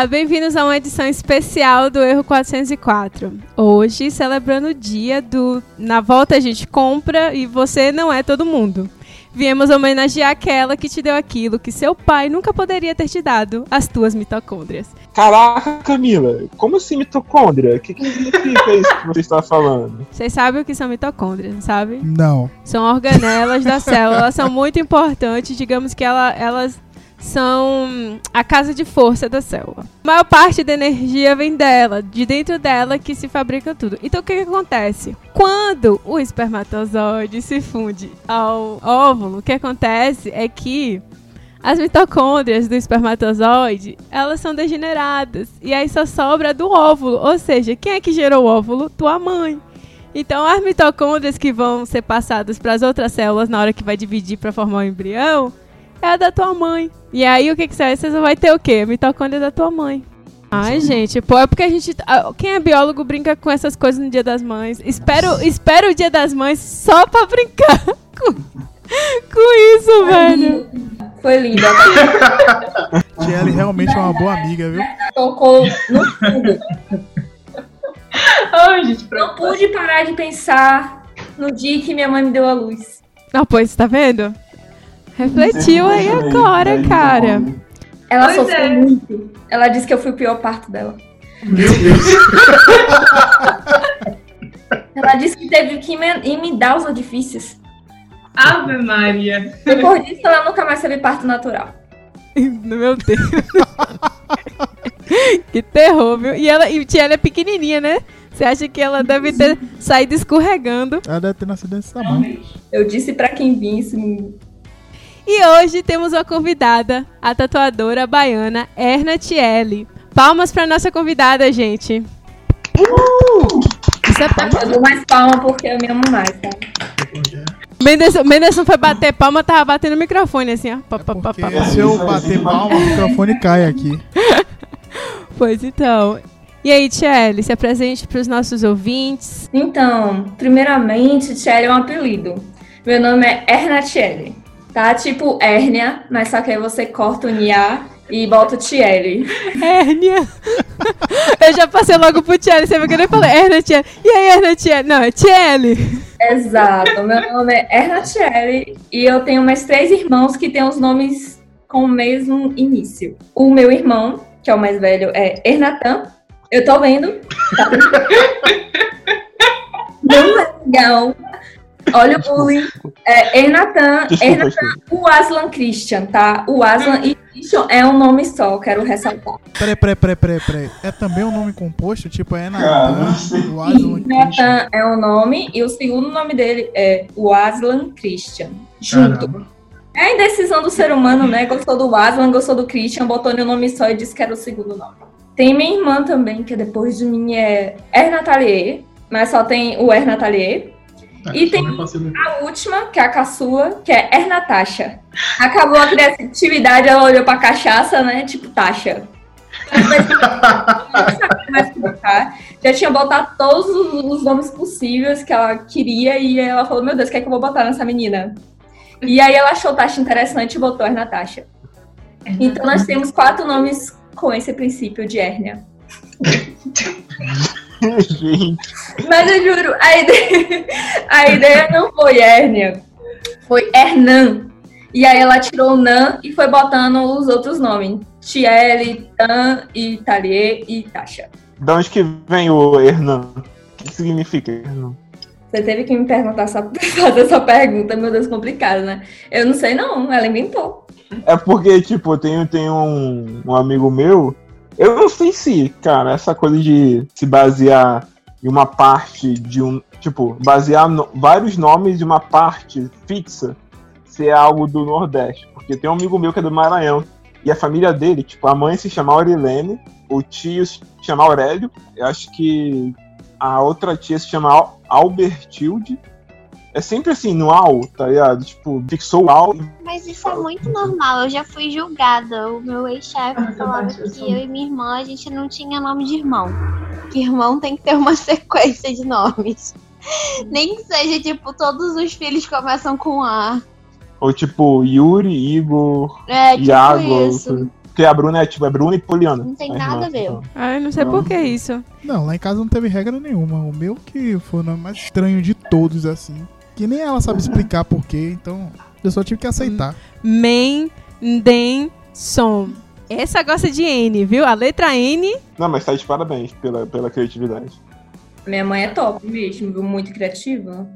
Olá, bem-vindos a uma edição especial do Erro 404. Hoje, celebrando o dia do Na Volta a gente compra e você não é todo mundo. Viemos homenagear aquela que te deu aquilo que seu pai nunca poderia ter te dado, as tuas mitocôndrias. Caraca, Camila, como assim mitocôndria? O que, que significa isso que você está falando? Vocês sabem o que são mitocôndrias, não sabem? Não. São organelas da célula, elas são muito importantes, digamos que ela, elas são a casa de força da célula. A maior parte da energia vem dela, de dentro dela que se fabrica tudo. Então o que, que acontece? Quando o espermatozoide se funde ao óvulo, o que acontece é que as mitocôndrias do espermatozoide, elas são degeneradas. E aí só sobra do óvulo. Ou seja, quem é que gerou o óvulo? Tua mãe. Então, as mitocôndrias que vão ser passadas para as outras células na hora que vai dividir para formar o embrião é a da tua mãe. E aí, o que que você vai? Você vai ter o quê? A mitocôndria da tua mãe. Ai, gente, pô, é porque a gente. Quem é biólogo brinca com essas coisas no Dia das Mães. Espero, espero o Dia das Mães só pra brincar com, com isso, velho. Foi linda. Kelly realmente é uma boa amiga, viu? Tocou no fundo. Ai, gente, Não pude parar de pensar no dia que minha mãe me deu a luz. Ah, pois, tá vendo? Refletiu aí agora, cara. Ela Pois sofreu é. muito. Ela disse que eu fui o pior parto dela. Meu Deus. Ela disse que teve que me- emendar os orifícios. Ave Maria. Depois disso, ela nunca mais teve parto natural. Meu Deus. que terror, viu? E ela, e ela é pequenininha, né? Você acha que ela deve ter saído escorregando? Ela deve ter nascido desse tamanho. Eu disse pra quem visse. E hoje temos uma convidada, a tatuadora baiana Erna Tielli. Palmas pra nossa convidada, gente. Isso é palma. Eu dou mais palma porque eu me amo mais, tá? Menderson, Menderson foi bater palma, tava batendo o microfone assim, ó. Porque pá, pá. se eu bater palma, o microfone cai aqui. Pois então. E aí, Tielli, se apresente pros nossos ouvintes. Então, primeiramente, Tchelle é um apelido. Meu nome é Erna Tchelle. Tá? Tipo hérnia, mas só que aí você corta o Nia e bota o Tchelle. Hérnia. Eu já passei logo pro Tielli, você viu que eu nem falei Erna Tielli. E aí, Erna Tielli? Não, é Tielli. Exato. Meu nome é Erna Tchelle e eu tenho mais três irmãos que têm os nomes com o mesmo início. O meu irmão, que é o mais velho, é Ernatan. Eu tô vendo. Tá? Não é legal. Olha o bullying. É desculpa. o Aslan Christian, tá? O Aslan e Christian é um nome só, quero ressaltar. Peraí, peraí, peraí, peraí, peraí. É também um nome composto? Tipo, é Natan, o Aslan Christian. Nathan é o nome e o segundo nome dele é o Aslan Christian. Junto. É a indecisão do ser humano, né? Gostou do Aslan, gostou do Christian, botou no nome só e disse que era o segundo nome. Tem minha irmã também, que depois de mim é Ernatalier, mas só tem o Ernatalier. E tem a última, que é a caçua, que é Ernatasha. Acabou a criatividade, ela olhou pra cachaça, né? Tipo, taxa. Não sabia mais colocar. Já tinha botado todos os os nomes possíveis que ela queria e ela falou, meu Deus, o que é que eu vou botar nessa menina? E aí ela achou Tasha interessante e botou a Natasha. Então nós temos quatro nomes com esse princípio de hérnia. Mas eu juro, a ideia, a ideia não foi hérnia, foi Hernan. E aí ela tirou o Nan e foi botando os outros nomes. Tiele, Tan, Italier e Tasha. de onde que vem o Hernan? O que significa Hernan? Você teve que me perguntar essa, fazer essa pergunta, meu Deus, complicado, né? Eu não sei não, ela inventou. É porque, tipo, tem, tem um, um amigo meu. Eu não sei se, cara, essa coisa de se basear em uma parte de um. Tipo, basear no- vários nomes de uma parte fixa se é algo do Nordeste. Porque tem um amigo meu que é do Maranhão. E a família dele, tipo, a mãe se chama Aurilene, o tio se chama Aurélio. Eu acho que a outra tia se chama Al- Albertilde. É sempre assim, no Al, tá ligado? Tipo, fixou o Al Mas isso é muito normal. Eu já fui julgada. O meu Ah, ex-chefe falava que eu e minha irmã a gente não tinha nome de irmão. Que irmão tem que ter uma sequência de nomes. Nem que seja tipo todos os filhos começam com A. Ou tipo, Yuri, Igor, É tipo Iago. isso. Porque a Bruna é tipo, é Bruna e Poliana. Não tem nada a ver. então. Ai, não sei por que isso. Não, lá em casa não teve regra nenhuma. O meu que foi o nome mais estranho de todos, assim. Que nem ela sabe explicar porquê, então eu só tive que aceitar. Men, Den, Som. Essa gosta de N, viu? A letra N. Não, mas tá de parabéns pela, pela criatividade. Minha mãe é top mesmo, viu? Muito criativa.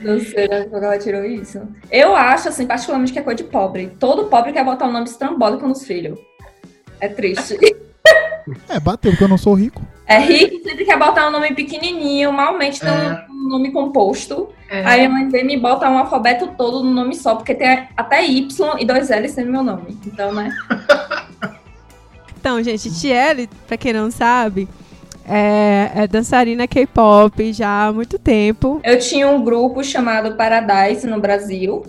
Não sei de onde ela tirou isso. Eu acho, assim, particularmente que é coisa de pobre. Todo pobre quer botar um nome estrambólico nos filhos. É triste. É, bateu, porque eu não sou rico. É rico, sempre quer botar um nome pequenininho, malmente tem É. um nome composto. É. Aí a mãe vem me bota um alfabeto todo no nome só, porque tem até Y e dois L's sendo meu nome. Então, né? Então, gente, Tiele, pra quem não sabe, é, é dançarina K-pop já há muito tempo. Eu tinha um grupo chamado Paradise no Brasil.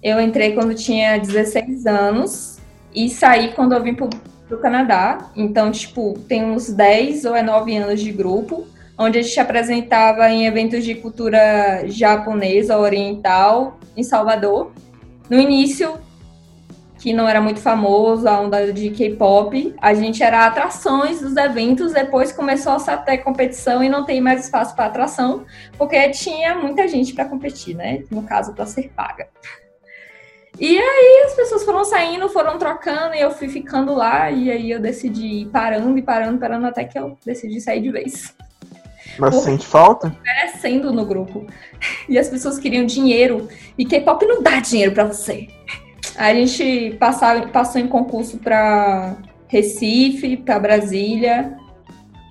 Eu entrei quando tinha 16 anos e saí quando eu vim pro, pro Canadá. Então, tipo, tem uns 10 ou é 9 anos de grupo, onde a gente apresentava em eventos de cultura japonesa, oriental, em Salvador. No início, que não era muito famoso, a onda de K-pop, a gente era atrações dos eventos, depois começou a ter competição e não tem mais espaço para atração, porque tinha muita gente para competir, né? No caso, para ser paga. E aí as pessoas foram saindo, foram trocando e eu fui ficando lá e aí eu decidi ir parando e parando, parando até que eu decidi sair de vez. Mas Porra. sente falta? Crescendo no grupo. E as pessoas queriam dinheiro e K-pop não dá dinheiro para você. Aí a gente passava, passou em concurso para Recife, para Brasília,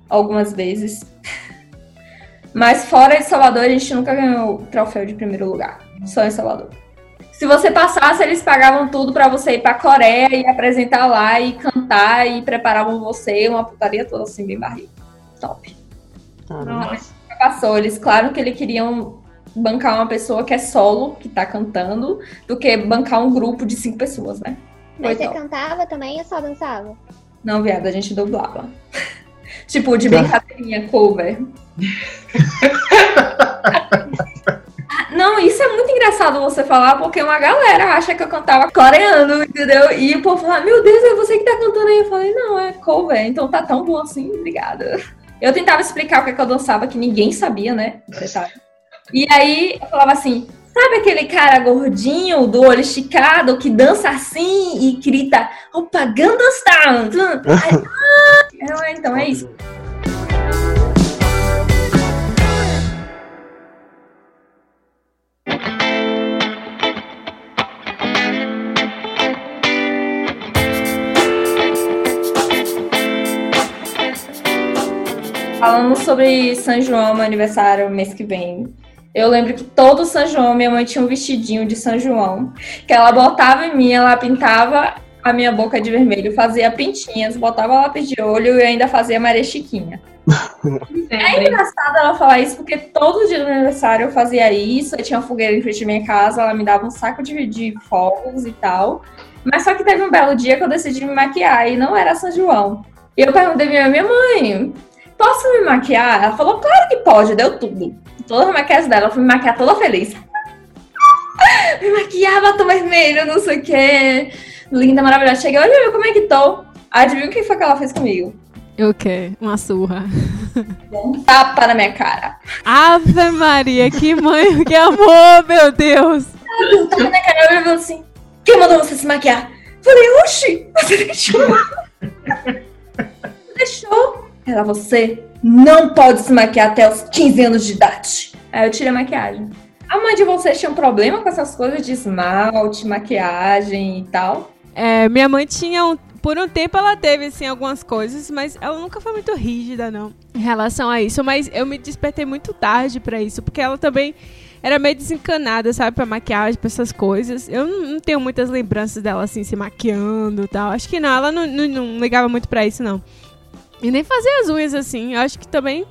algumas vezes. Mas fora de Salvador, a gente nunca ganhou o troféu de primeiro lugar. Só em Salvador. Se você passasse, eles pagavam tudo para você ir pra Coreia e apresentar lá e cantar e preparavam você, uma putaria toda assim, bem barriga. Top. Caramba. Passou, eles, claro que eles queriam bancar uma pessoa que é solo, que tá cantando, do que bancar um grupo de cinco pessoas, né? Mas Foi você top. cantava também ou só dançava? Não, viado, a gente dublava. tipo, de brincadeirinha, cover. Ah, Não, isso é muito engraçado você falar, porque uma galera acha que eu cantava coreano, entendeu? E o povo fala, meu Deus, é você que tá cantando aí. Eu falei, não, é cover, então tá tão bom assim, obrigada. Eu tentava explicar o que, é que eu dançava, que ninguém sabia, né? E aí eu falava assim, sabe aquele cara gordinho, do olho esticado, que dança assim e grita, Style! Aí, ah, eu, então é isso. Falando sobre São João, meu aniversário mês que vem. Eu lembro que todo São João minha mãe tinha um vestidinho de São João, que ela botava em mim, ela pintava a minha boca de vermelho, fazia pintinhas, botava lápis de olho e ainda fazia Maria Chiquinha. É engraçado ela falar isso, porque todo dia do meu aniversário eu fazia isso, eu tinha uma fogueira em frente à minha casa, ela me dava um saco de, de fogos e tal. Mas só que teve um belo dia que eu decidi me maquiar e não era São João. E eu perguntei pra minha mãe, posso me maquiar? Ela falou, claro que pode, deu tudo. Toda a maquiagem dela, eu fui me maquiar toda feliz. me maquiar, batom vermelho, não sei o quê. Linda, maravilhosa. Cheguei, olha como é que tô. Adivinha o que foi que ela fez comigo? O quê? Uma surra. Um tapa na minha cara. Ave Maria, que mãe, que amor, meu Deus. Eu tava na cara, ela falou assim: Quem mandou você se maquiar? Falei, oxi, você deixou. Você deixou. Ela, você não pode se maquiar até os 15 anos de idade. Aí eu tirei a maquiagem. A mãe de vocês tinha um problema com essas coisas de esmalte, maquiagem e tal? É, minha mãe tinha um. Por um tempo ela teve, assim, algumas coisas, mas ela nunca foi muito rígida, não, em relação a isso. Mas eu me despertei muito tarde pra isso, porque ela também era meio desencanada, sabe, pra maquiagem, pra essas coisas. Eu não, não tenho muitas lembranças dela, assim, se maquiando e tal. Acho que não, ela não, não, não ligava muito pra isso, não. E nem fazer as unhas, assim. Eu acho que também.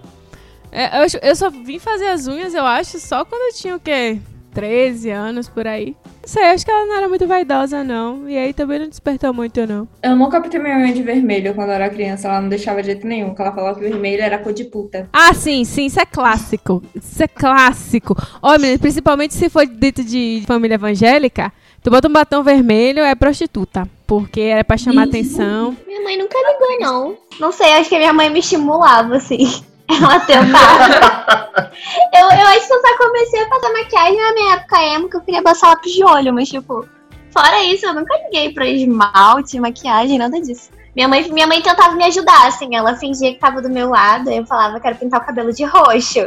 é, eu, eu só vim fazer as unhas, eu acho, só quando eu tinha o quê? 13 anos por aí. Não sei, acho que ela não era muito vaidosa, não. E aí também não despertou muito, não. Eu nunca pintei minha unha de vermelho quando eu era criança. Ela não deixava de jeito nenhum. Porque ela falava que vermelho era cor de puta. Ah, sim, sim, isso é clássico. Isso é clássico. Ó, menina, principalmente se for dentro de família evangélica, Tu bota um batom vermelho, é prostituta. Porque era pra chamar atenção. Minha mãe nunca ligou, não. Não sei, acho que minha mãe me estimulava, assim. Ela tentava. eu, eu acho que eu só comecei a fazer maquiagem na minha época emo, que eu queria passar lápis de olho, mas tipo, fora isso, eu nunca liguei pra esmalte, maquiagem, nada disso. Minha mãe, minha mãe tentava me ajudar, assim, ela fingia que tava do meu lado, aí eu falava, quero pintar o cabelo de roxo.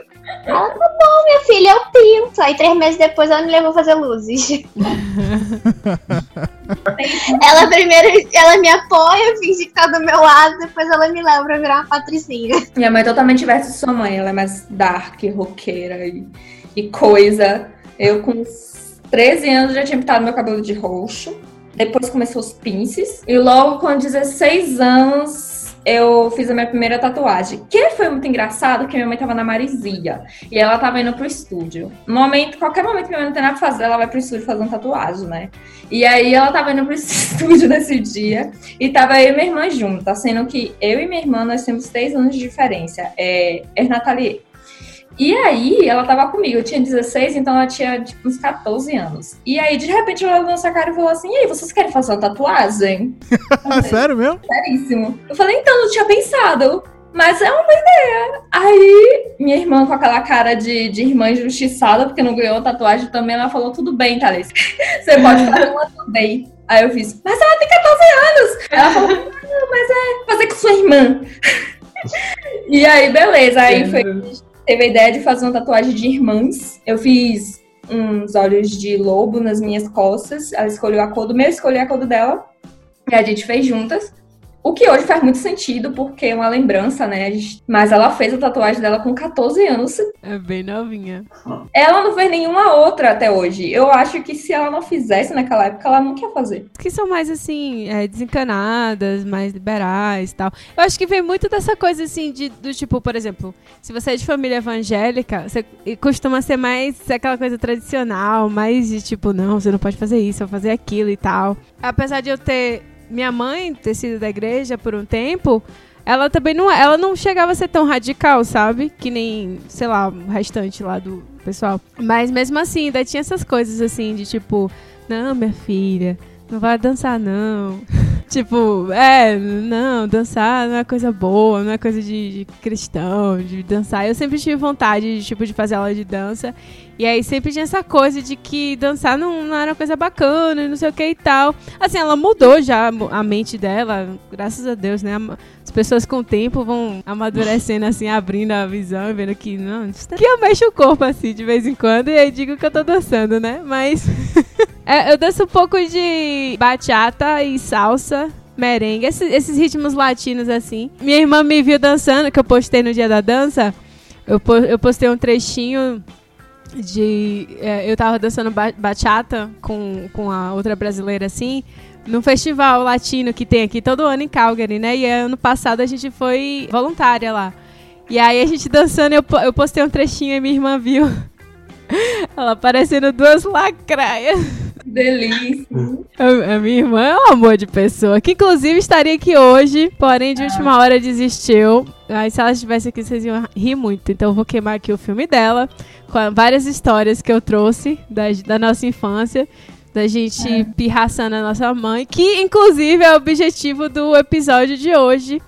Ela, tá bom, minha filha, eu pinto. Aí três meses depois ela me levou a fazer luzes. ela primeiro, ela me apoia, finge que tá do meu lado, depois ela me leva pra virar uma patricinha. Minha mãe é totalmente diversa de sua mãe, ela é mais dark, roqueira e, e coisa. Eu com uns 13 anos já tinha pintado meu cabelo de roxo. Depois começou os pinces. E logo com 16 anos eu fiz a minha primeira tatuagem. Que foi muito engraçado que minha mãe tava na Marizia. E ela tava indo pro estúdio. No momento, qualquer momento que minha mãe não tem nada pra fazer, ela vai pro estúdio fazer uma tatuagem, né? E aí ela tava indo pro estúdio nesse dia. E tava eu e minha irmã juntas. Sendo que eu e minha irmã, nós temos três anos de diferença. É, é Nathalie. E aí, ela tava comigo, eu tinha 16, então ela tinha tipo, uns 14 anos. E aí, de repente, ela levantou essa cara e falou assim: E aí, vocês querem fazer uma tatuagem? Sério mesmo? Seríssimo. Eu falei: Então, não tinha pensado. Mas é uma ideia. Aí, minha irmã, com aquela cara de, de irmã injustiçada, porque não ganhou tatuagem também, ela falou: Tudo bem, Thalys. Você pode fazer uma também. Aí eu fiz: Mas ela tem 14 anos. Ela falou: Não, mas é fazer com sua irmã. e aí, beleza. Aí foi teve a ideia de fazer uma tatuagem de irmãs. Eu fiz uns olhos de lobo nas minhas costas. Ela escolheu a cor do meu, eu escolhi a cor dela. E a gente fez juntas. O que hoje faz muito sentido, porque é uma lembrança, né? Mas ela fez a tatuagem dela com 14 anos. É bem novinha. Ela não fez nenhuma outra até hoje. Eu acho que se ela não fizesse naquela época, ela não quer fazer. Que são mais, assim, é, desencanadas, mais liberais e tal. Eu acho que vem muito dessa coisa, assim, de, do tipo, por exemplo, se você é de família evangélica, você costuma ser mais aquela coisa tradicional, mais de tipo, não, você não pode fazer isso, ou fazer aquilo e tal. Apesar de eu ter minha mãe ter sido da igreja por um tempo, ela também não, ela não chegava a ser tão radical, sabe? Que nem, sei lá, o restante lá do pessoal. Mas mesmo assim, ainda tinha essas coisas assim de tipo, não, minha filha, não vai dançar não. tipo, é, não, dançar não é coisa boa, não é coisa de, de, cristão, de dançar. Eu sempre tive vontade de, tipo, de fazer aula de dança. E aí sempre tinha essa coisa de que dançar não, não era uma coisa bacana e não sei o que e tal. Assim, ela mudou já a mente dela, graças a Deus, né? As pessoas com o tempo vão amadurecendo, assim, abrindo a visão e vendo que, não, que eu mexo o corpo, assim, de vez em quando, e aí digo que eu tô dançando, né? Mas é, eu danço um pouco de bachata e salsa, merengue, esses, esses, ritmos latinos, assim. Minha irmã me viu dançando, que eu postei no dia da dança. Eu, eu postei um trechinho de. É, eu tava dançando bachata com, com a outra brasileira assim, num festival latino que tem aqui todo ano em Calgary, né? E ano passado a gente foi voluntária lá. E aí a gente dançando, eu, eu postei um trechinho e minha irmã viu. Ela parecendo duas lacraias. Delícia. A, a, minha irmã é um amor de pessoa, que inclusive estaria aqui hoje, porém de última ah. hora desistiu. Aí se ela estivesse aqui, vocês iam rir muito. Então eu vou queimar aqui o filme dela, com várias histórias que eu trouxe da, da nossa infância. Da gente é. pirraçando a nossa mãe, que inclusive é o objetivo do episódio de hoje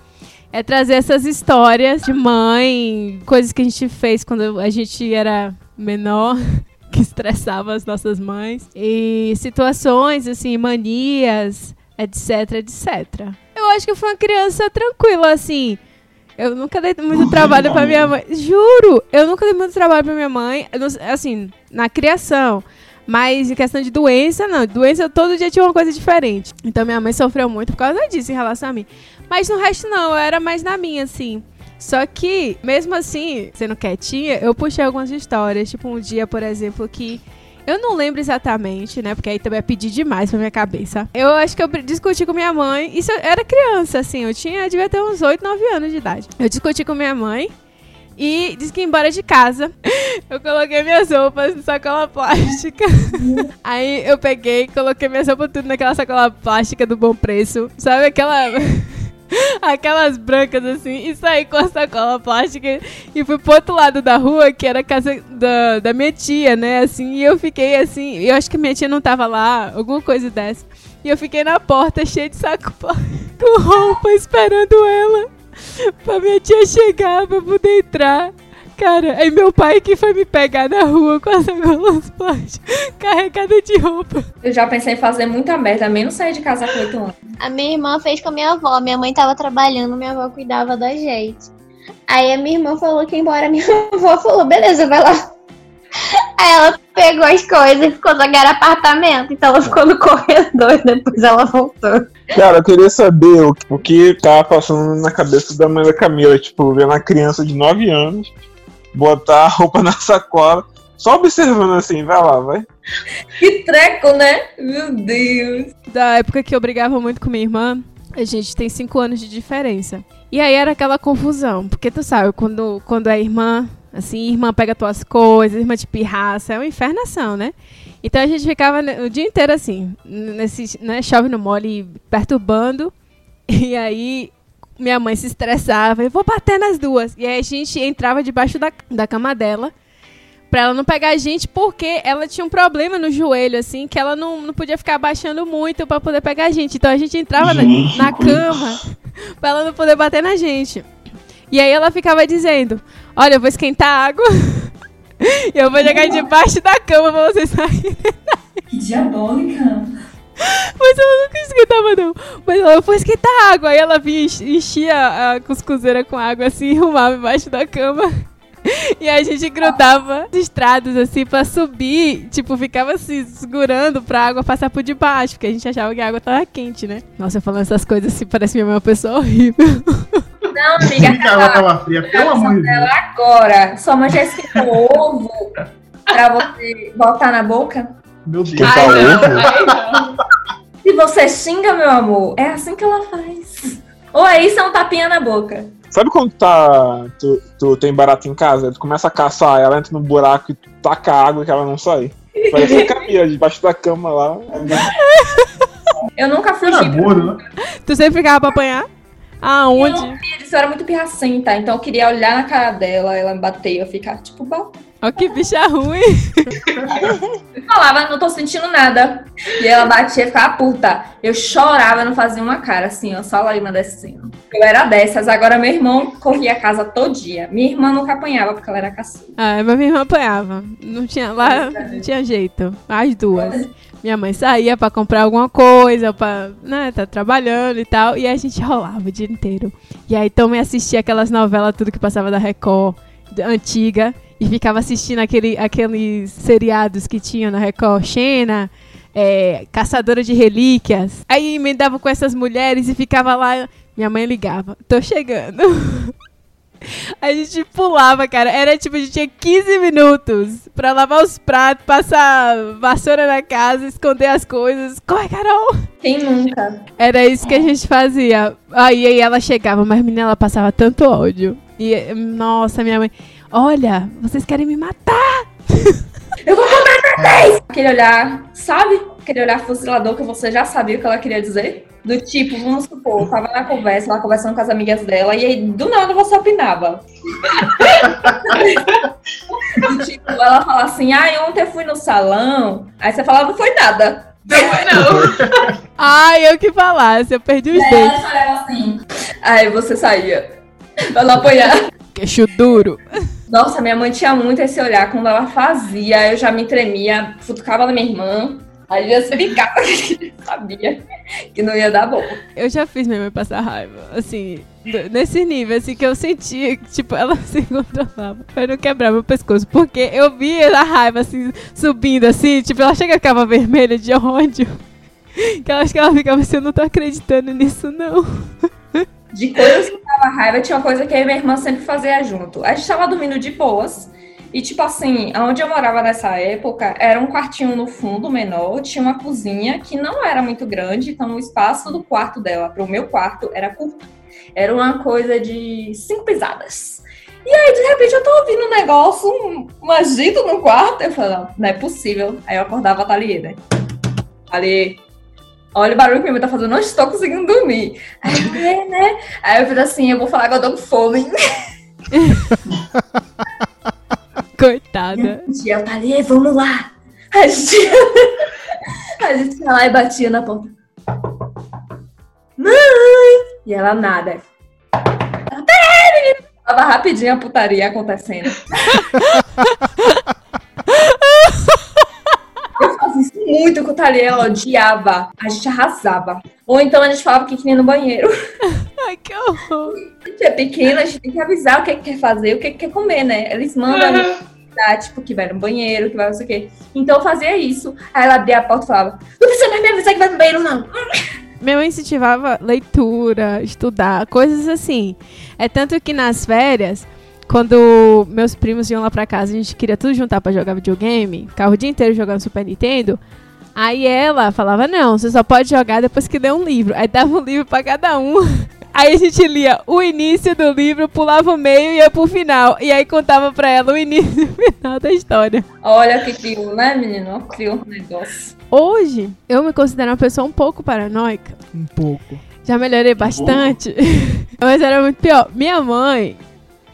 é trazer essas histórias de mãe, coisas que a gente fez quando a gente era menor que estressava as nossas mães. E situações, assim, manias, etc, etc. Eu acho que eu fui uma criança tranquila, assim. Eu nunca dei muito trabalho pra minha mãe. Juro! Eu nunca dei muito trabalho pra minha mãe. Assim, na criação. Mas em questão de doença, não. Doença, todo dia tinha uma coisa diferente. Então minha mãe sofreu muito por causa disso em relação a mim. Mas no resto, não. Eu era mais na minha, assim. Só que, mesmo assim, sendo quietinha, eu puxei algumas histórias. Tipo, um dia, por exemplo, que eu não lembro exatamente, né? Porque aí também é pedir demais pra minha cabeça. Eu acho que eu discuti com minha mãe. Isso eu era criança, assim. Eu tinha, devia ter uns 8, 9 anos de idade. Eu discuti com minha mãe. E disse que ia embora de casa. Eu coloquei minhas roupas na sacola plástica. aí eu peguei, coloquei minhas roupas tudo naquela sacola plástica do bom preço. Sabe aquela. aquelas brancas assim, e saí com a sacola plástica e fui pro outro lado da rua, que era a casa da, da minha tia, né? Assim, e eu fiquei assim, eu acho que minha tia não tava lá, alguma coisa dessa. E eu fiquei na porta, cheia de saco com roupa, esperando ela. Pra minha tia chegar, pra poder entrar. Cara, aí meu pai que foi me pegar na rua com as sacolas plásticas carregada de roupa. Eu já pensei em fazer muita merda, menos sair de casa com 8 anos. A minha irmã fez com a minha avó. Minha mãe tava trabalhando, minha avó cuidava da gente. Aí a minha irmã falou que ia embora. Minha avó falou, beleza, vai lá. Aí ela pegou as coisas e ficou jogando apartamento. Então ela ficou no corredor e depois ela voltou. Cara, eu queria saber o, o que tava passando na cabeça da mãe da Camila, tipo, vendo uma criança de 9 anos botar a roupa na sacola, só observando assim, vai lá, vai. Que treco, né? Meu Deus. Da época que eu brigava muito com minha irmã, a gente tem 5 anos de diferença. E aí era aquela confusão, porque tu sabe, quando, quando a irmã, assim, irmã pega tuas coisas, irmã te pirraça, é uma infernação, né? Então a gente ficava o dia inteiro assim, nesse, né, chove no mole, perturbando. E aí minha mãe se estressava, eu vou bater nas duas. E aí a gente entrava debaixo da, da cama dela pra ela não pegar a gente, porque ela tinha um problema no joelho, assim, que ela não, não podia ficar abaixando muito pra poder pegar a gente. Então a gente entrava na, na cama pra ela não poder bater na gente. E aí ela ficava dizendo, olha, eu vou esquentar a água e eu vou jogar debaixo da cama pra vocês saírem. Que diabólica. Mas ela nunca esquentava, não. Mas ela foi esquentar água. Aí ela vinha, enchia a cuscuzeira com água assim e arrumava embaixo da cama. E a gente grudava estrados assim pra subir. Tipo, ficava se assim, segurando pra água passar por debaixo. Porque a gente achava que a água tava quente, né? Nossa, eu falando essas coisas assim, parece minha mãe uma pessoa horrível. Não, amiga, Que a água tava fria, pelo amor de Deus. ela agora. Sua mãe já esquentou ovo pra você botar na boca? Meu Deus. Que tá ovo? Se você xinga, meu amor, é assim que ela faz. Ou é isso, é um tapinha na boca. Sabe quando tá, tu, tu tem barata em casa? Tu começa a caçar, ela entra no buraco e tu taca água que ela não sai. Parece que cabia debaixo da cama lá. Eu nunca Era fugi. burro, né? Tu sempre ficava pra apanhar? Eu Aonde? não queria disso, eu era muito pirracenta, então eu queria olhar na cara dela, ela me bater e eu ficar tipo, bom. Ó, que bicha ruim. Falava, não tô sentindo nada. E ela batia e ficava puta. Eu chorava, não fazia uma cara assim, ó, só lágrima descendo. Eu era dessas, agora meu irmão corria a casa todo dia. Minha irmã nunca apanhava porque ela era caçula. Ah, mas minha irmã apanhava. Não tinha, lá não tinha jeito. As duas. Minha mãe saía pra comprar alguma coisa, pra, né, tá trabalhando e tal. E a gente rolava o dia inteiro. E aí também assistia aquelas novelas, tudo que passava da Record, antiga. E ficava assistindo aquele, aqueles seriados que tinha na Record. Xena, é, Caçadora de Relíquias. Aí emendava com essas mulheres e ficava lá. Minha mãe ligava. Tô chegando. A gente pulava, cara. Era tipo, a gente tinha 15 minutos pra lavar os pratos, passar vassoura na casa, esconder as coisas. Corre, Carol! Quem nunca? Era isso que a gente fazia. Aí, aí ela chegava, mas menina, ela passava tanto ódio. E, nossa, minha mãe, olha, vocês querem me matar? Eu vou até 10! Aquele olhar, sabe? Aquele olhar fuzilador que você já sabia o que ela queria dizer. Do tipo, vamos supor, tava na conversa, ela conversando com as amigas dela, e aí do nada você opinava. do tipo, ela fala assim, ai, ontem eu fui no salão. Aí você falava, não foi nada. Não foi não. Ai, eu que falasse, eu perdi os Aí dentes. ela falava assim. Aí você saía. Pra não apanhar. Queixo duro. Nossa, minha mãe tinha muito esse olhar. Quando ela fazia, eu já me tremia, futucava na minha irmã. Às vezes ficava, sabia que não ia dar bom. Eu já fiz minha mãe passar raiva, assim, nesse nível, assim, que eu sentia que, tipo, ela se controlava pra não quebrar meu pescoço. Porque eu via a raiva, assim, subindo, assim, tipo, ela chega e ficava vermelha de ódio. Que eu acho que ela ficava assim, eu não tô acreditando nisso, não. De coisas que dava raiva, tinha uma coisa que e minha irmã sempre fazia junto. A gente tava dormindo de boas. E, tipo assim, onde eu morava nessa época, era um quartinho no fundo, menor. Tinha uma cozinha que não era muito grande. Então, o espaço do quarto dela pro meu quarto era curto. Era uma coisa de cinco pisadas. E aí, de repente, eu tô ouvindo um negócio, um, agito no quarto. Eu falei, não, não é possível. Aí eu acordava a Thalie, né? Olha o barulho que minha mãe tá fazendo, não estou conseguindo dormir. Aí eu, é, né? Aí eu fiz assim, eu vou falar que eu tô com fome. Coitada. E ela tá ali, vamos lá. A gente, a gente ia lá e batia na porta. Mãe! E ela nada. Ela, Peraí, menina! Tava rapidinho a putaria acontecendo. muito com o Thalia, ela odiava. A gente arrasava. Ou então a gente falava que queria ir no banheiro. Ai, que horror. A gente é pequena, a gente tem que avisar o que, que quer fazer, o que, que quer comer, né? Eles mandam a gente avisar, tipo, que vai no banheiro, que vai não sei o quê. Então eu fazia isso. Aí ela abria a porta e falava: Não precisa mais me avisar que vai no banheiro, não. Minha mãe incentivava leitura, estudar, coisas assim. É tanto que nas férias, quando meus primos iam lá pra casa, a gente queria tudo juntar pra jogar videogame, ficava o dia inteiro jogando Super Nintendo. Aí ela falava: Não, você só pode jogar depois que ler um livro. Aí dava um livro pra cada um. Aí a gente lia o início do livro, pulava o meio e ia pro final. E aí contava pra ela o início e o final da história. Olha que criou, né, menino? Criou um negócio. Hoje, eu me considero uma pessoa um pouco paranoica. Um pouco. Já melhorei bastante. Mas era muito pior. Minha mãe,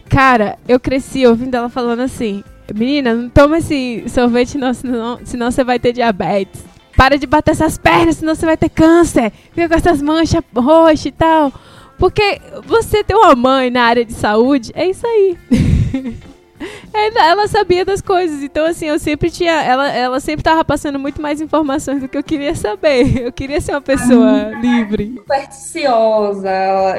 cara, eu cresci ouvindo ela falando assim: Menina, não toma esse sorvete, não, senão, senão você vai ter diabetes. Para de bater essas pernas, senão você vai ter câncer. Fica com essas manchas roxas e tal. Porque você ter uma mãe na área de saúde, é isso aí. Ela, ela sabia das coisas, então assim, eu sempre tinha. Ela, ela sempre tava passando muito mais informações do que eu queria saber. Eu queria ser uma pessoa livre. Supersticiosa.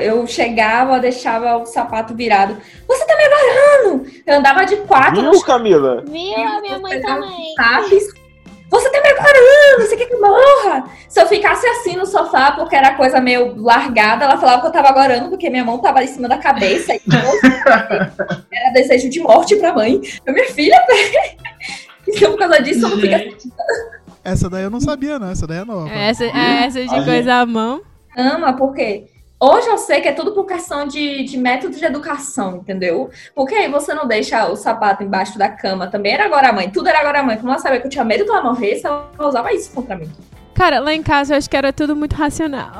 Eu chegava, deixava o sapato virado. Você tá me agarrando! Eu andava de quatro Viu, Camila? Viu? A minha mãe também. Chaves. Você tá me agarrando, você quer que eu morra? Se eu ficasse assim no sofá, porque era coisa meio largada, ela falava que eu tava agorando, porque minha mão tava em cima da cabeça. E era desejo de morte pra mãe. Eu, minha filha, então por causa disso eu não fica Essa daí eu não sabia, não. Essa daí é nova. Essa, essa de Aí. coisa à mão. ama, porque hoje eu sei que é tudo por questão de, de método de educação, entendeu? Porque aí você não deixa o sapato embaixo da cama também. Era agora a mãe, tudo era agora a mãe. Como ela sabia que eu tinha medo de ela morrer, se ela usava isso contra mim. Cara, lá em casa eu acho que era tudo muito racional.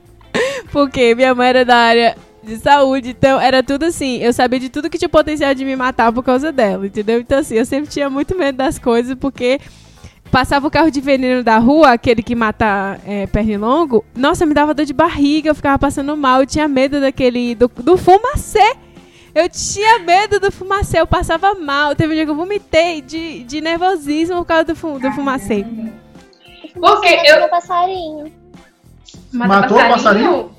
Porque minha mãe era da área de saúde, então era tudo assim. Eu sabia de tudo que tinha potencial de me matar por causa dela, entendeu? Então, assim, eu sempre tinha muito medo das coisas, porque passava o carro de veneno da rua, aquele que mata é, pernilongo. Nossa, me dava dor de barriga, eu ficava passando mal, eu tinha medo daquele. do, do fumacê. Eu tinha medo do fumacê, eu passava mal. Teve um dia que eu vomitei de, de nervosismo por causa do, fu do fumacê. Porque eu- matou o passarinho. Matou o passarinho?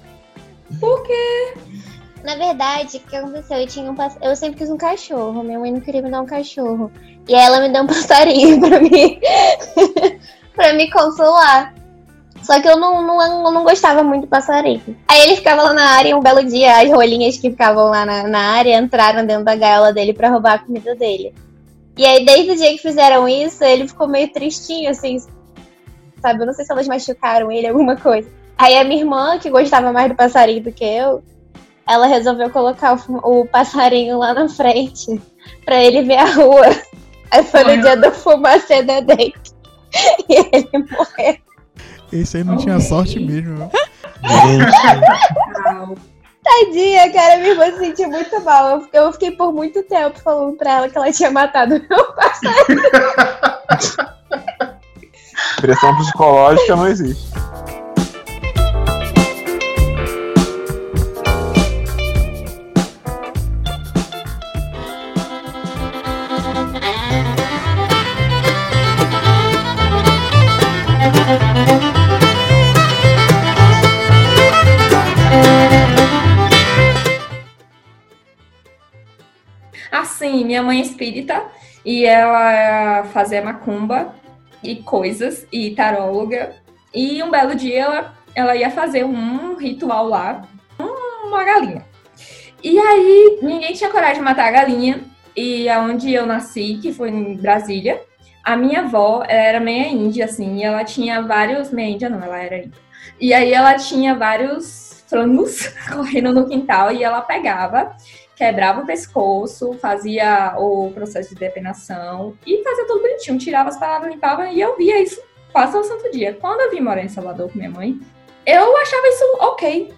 Na verdade, o que aconteceu? Eu, tinha um pass... eu sempre quis um cachorro. Minha mãe não queria me dar um cachorro. E aí ela me deu um passarinho pra mim. pra me consolar. Só que eu não, não, não gostava muito do passarinho. Aí ele ficava lá na área e um belo dia as rolinhas que ficavam lá na, na área entraram dentro da gaiola dele pra roubar a comida dele. E aí, desde o dia que fizeram isso, ele ficou meio tristinho, assim, sabe? Eu não sei se elas machucaram ele, alguma coisa. Aí a minha irmã, que gostava mais do passarinho do que eu, ela resolveu colocar o, o passarinho lá na frente pra ele ver a rua. Aí foi no Olha. dia do fumacê da dente. E ele morreu. Esse aí não tinha sorte mesmo. Tadinha, cara, minha irmã se sentiu muito mal. Eu- Eu fiquei por muito tempo falando pra ela que ela tinha matado meu passarinho. pressão psicológica não existe. Assim, minha mãe é espírita e ela fazia macumba e coisas, e taróloga. E um belo dia ela, ela ia fazer um ritual lá, uma galinha. E aí ninguém tinha coragem de matar a galinha. E aonde eu nasci, que foi em Brasília, a minha avó era meia índia, assim, e ela tinha vários. Meia índia não, ela era índia. E aí ela tinha vários frangos correndo no quintal e ela pegava quebrava o pescoço, fazia o processo de depenação e fazia tudo bonitinho, tirava as palavras, limpava e eu via isso quase todo santo dia. Quando eu vim morar em Salvador com minha mãe, eu achava isso ok.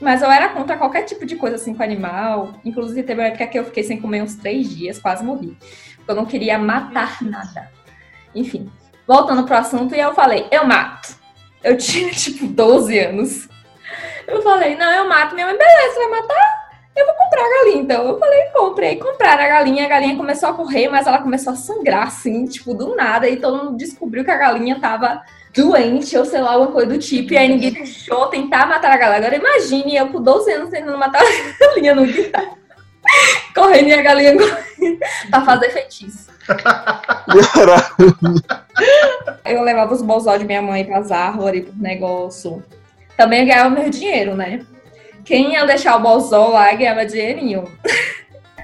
Mas eu era contra qualquer tipo de coisa assim com animal. Inclusive, teve uma época que eu fiquei sem comer uns três dias, quase morri. Porque eu não queria matar nada. Enfim, voltando pro assunto, e eu falei, eu mato. Eu tinha, tipo, 12 anos. Eu falei, não, eu mato. Minha mãe, beleza, você vai matar? Eu vou comprar a galinha. Então, eu falei, comprei. Compraram a galinha. A galinha começou a correr, mas ela começou a sangrar, assim, tipo, do nada. E todo mundo descobriu que a galinha tava doente, ou sei lá, alguma coisa do tipo. E aí ninguém deixou tentar matar a galinha. Agora, imagine eu com 12 anos tentando matar a galinha no guitarra. Correndo e a galinha correndo pra fazer feitiço. Eu levava os bolsões de minha mãe pras árvores, pro negócio. Também ganhava meu dinheiro, né? Quem ia deixar o bolsão lá ganhava dinheirinho.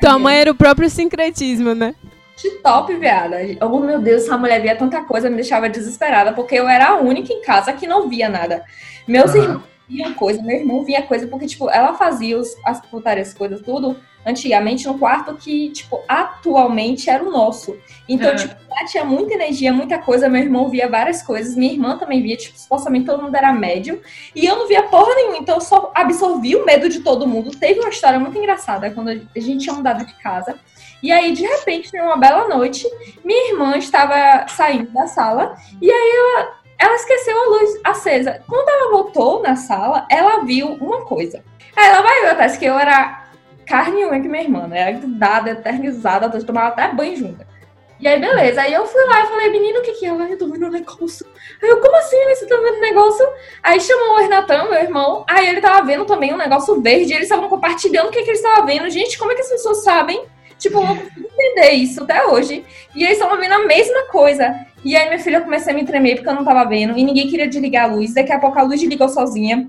Tua mãe era o próprio sincretismo, né? De top, viada. Oh, meu Deus, essa mulher via tanta coisa, me deixava desesperada, porque eu era a única em casa que não via nada. Meus Aham. irmãos viam coisa, meu irmão via coisa, porque, tipo, ela fazia os, as putarias, coisas, tudo, antigamente, no quarto que, tipo, atualmente era o nosso. Então, É. tipo, lá tinha muita energia, muita coisa, meu irmão via várias coisas, minha irmã também via, tipo, supostamente todo mundo era médio, e eu não via porra nenhuma, então eu só absorvi o medo de todo mundo. Teve uma história muito engraçada, quando a gente tinha mudado de casa, e aí, de repente, numa bela noite, minha irmã estava saindo da sala e aí ela, ela esqueceu a luz acesa. Quando ela voltou na sala, ela viu uma coisa. Aí ela vai ver, atrás que eu era carne unha que minha irmã, né? Grudada, eternizada, a gente tomava até banho junto. E aí, beleza. Aí eu fui lá e falei, menino, o que que é? Eu tô vendo um negócio. Aí eu, como assim, né? Você tá vendo um negócio? Aí chamou o Renatan, meu irmão. Aí ele tava vendo também um negócio verde. Eles estavam compartilhando o que, que eles estavam vendo. Gente, como é que as pessoas sabem? Tipo, eu não entender isso até hoje. E eles estavam vendo a mesma coisa. E aí minha filha começou a me tremer porque eu não tava vendo. E ninguém queria desligar a luz. Daqui a pouco a luz desligou sozinha.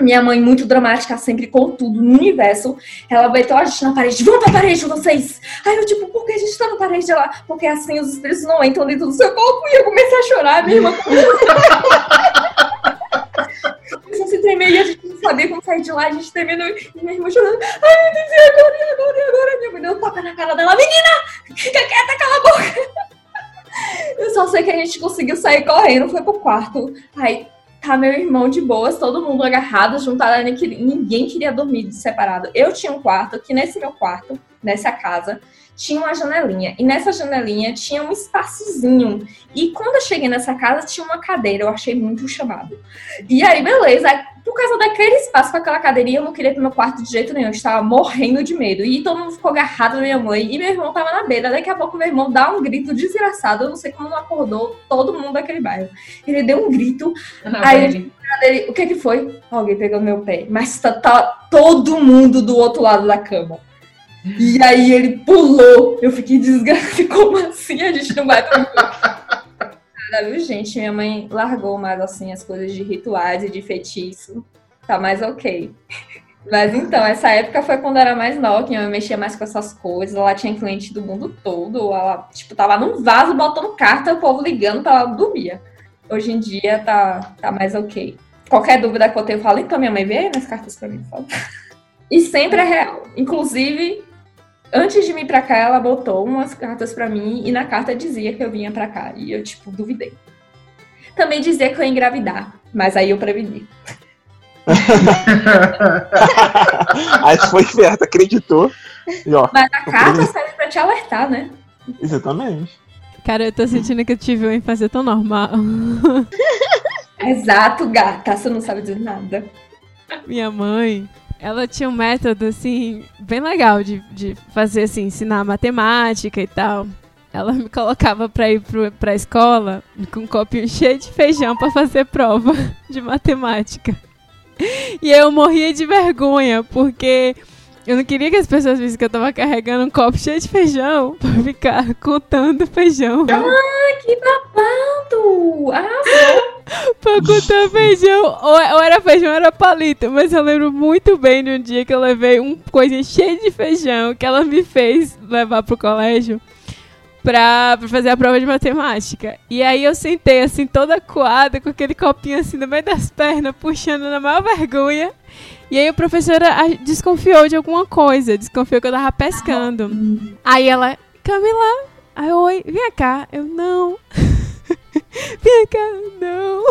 Minha mãe, muito dramática, sempre com tudo no universo. Ela bateu a gente na parede. Vamos pra parede, vocês! Aí eu, tipo, por que a gente tá na parede lá? Porque assim os espíritos não entram dentro do seu corpo. E eu comecei a chorar. Minha irmã começou a se tremer e a gente não sabia como sair de lá. A gente tremendo e minha irmã chorando. Ai, meu Deus, e agora, e agora, e agora? Minha mãe deu um tapa na cara dela. Menina, fica quieta, cala a boca. Eu só sei que a gente conseguiu sair correndo, foi pro quarto. Aí tá meu irmão de boas, todo mundo agarrado, juntado, ninguém queria dormir separado. Eu tinha um quarto, que nesse meu quarto, nessa casa, tinha uma janelinha. E nessa janelinha tinha um espaçozinho. E quando eu cheguei nessa casa, tinha uma cadeira. Eu achei muito chamado. E aí, beleza. Por causa daquele espaço com aquela cadeirinha, eu não queria ir pro meu quarto de jeito nenhum. Eu estava morrendo de medo. E todo mundo ficou agarrado na minha mãe. E meu irmão tava na beira. Daqui a pouco, meu irmão dá um grito desgraçado. Eu não sei como não acordou todo mundo daquele bairro. Ele deu um grito. Aí ele, ele, o que que foi? Alguém pegou meu pé. Mas tá, tá todo mundo do outro lado da cama. E aí ele pulou. Eu fiquei desgraçada. Como assim? A gente não vai pra Cara, viu, gente? Minha mãe largou mais assim as coisas de rituais e de feitiço. Tá mais ok. Mas então, essa época foi quando eu era mais nova, que mãe mexia mais com essas coisas. Ela tinha cliente do mundo todo. Ela, tipo, tava num vaso botando carta, o povo ligando pra ela dormia. Hoje em dia tá, tá mais ok. Qualquer dúvida que eu tenho, eu falo, então minha mãe vê nas cartas pra mim, por favor. E sempre é real. Inclusive, antes de vir pra cá, ela botou umas cartas pra mim e na carta dizia que eu vinha pra cá. E eu, tipo, duvidei. Também dizia que eu ia engravidar, mas aí eu preveni. Aí foi esperto, acreditou. E ó, Mas a carta serve pra te alertar, né? exatamente. Cara, eu tô sentindo que eu tive uma infância tão normal. Exato, gata. Você não sabe dizer nada. Minha mãe, ela tinha um método, assim, bem legal de, de fazer, assim, ensinar matemática e tal. Ela me colocava pra ir pro, pra escola com um copinho cheio de feijão pra fazer prova de matemática. E eu morria de vergonha, porque eu não queria que as pessoas vissem que eu tava carregando um copo cheio de feijão pra ficar contando feijão. Ah, que babado! Ah, pra contar feijão. Ou, ou era feijão ou era palito. Mas eu lembro muito bem de um dia que eu levei um coisinha cheia de feijão que ela me fez levar pro colégio pra, pra fazer a prova de matemática. E aí eu sentei assim, toda coada, com aquele copinho assim no meio das pernas, puxando na maior vergonha. E aí a professora desconfiou de alguma coisa, desconfiou que eu tava pescando. Aí ela, Camila, aí, oi, vem cá. Eu, não. Vem cá, não.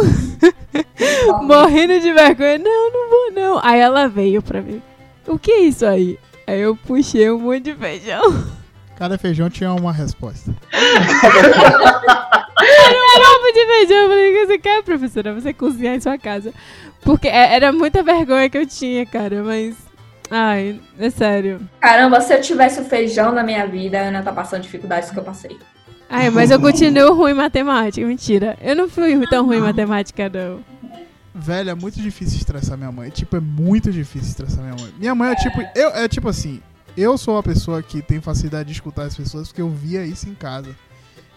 Morrendo de vergonha. Não, não vou, não. Aí ela veio pra mim. O que é isso aí? Aí eu puxei um monte de feijão. Cada feijão tinha uma resposta. Copo de feijão. Eu falei, o que você quer, professora? Você cozinhar em sua casa. Porque é- era muita vergonha que eu tinha, cara. Mas. Ai, é sério. Caramba, se eu tivesse o feijão na minha vida, eu não ia tá passando dificuldades que eu passei. Ai, mas eu continuo ruim em matemática. Mentira. Eu não fui tão ruim em matemática, não. Velho, é muito difícil estressar minha mãe. Tipo, é muito difícil estressar minha mãe. Minha mãe é tipo. Eu, é tipo assim. Eu sou uma pessoa que tem facilidade de escutar as pessoas porque eu via isso em casa.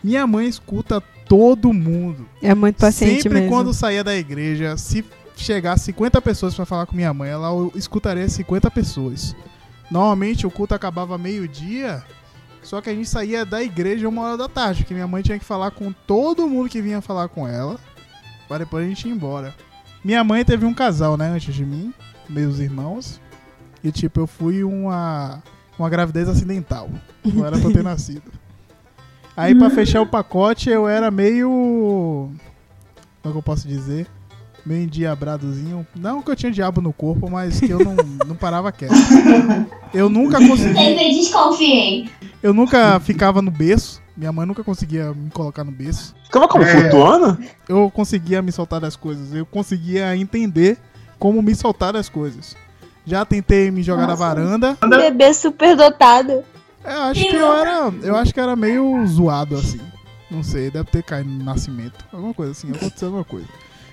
Minha mãe escuta todo mundo. É muito paciente Sempre mesmo. quando saía da igreja, se chegar 50 pessoas pra falar com minha mãe, ela escutaria 50 pessoas. Normalmente o culto acabava meio-dia, só que a gente saía da igreja uma hora da tarde, porque minha mãe tinha que falar com todo mundo que vinha falar com ela, para depois a gente ir embora. Minha mãe teve um casal, né, antes de mim, meus irmãos, e tipo, eu fui uma, uma gravidez acidental. Não era pra ter nascido. Aí pra fechar o pacote eu era meio. Como é que eu posso dizer? Meio endiabradozinho. Não que eu tinha diabo no corpo, mas que eu não, não parava quieto. Eu nunca consegui. Sempre desconfiei. Eu nunca ficava no berço. Minha mãe nunca conseguia me colocar no berço. Ficava como É. flutuando? Eu conseguia me soltar das coisas. Eu conseguia entender como me soltar das coisas. Já tentei me jogar na Nossa. varanda. Bebê superdotado. Eu acho que eu era. Eu acho que era meio zoado assim. Não sei, deve ter caído no nascimento. Alguma coisa assim, aconteceu alguma coisa.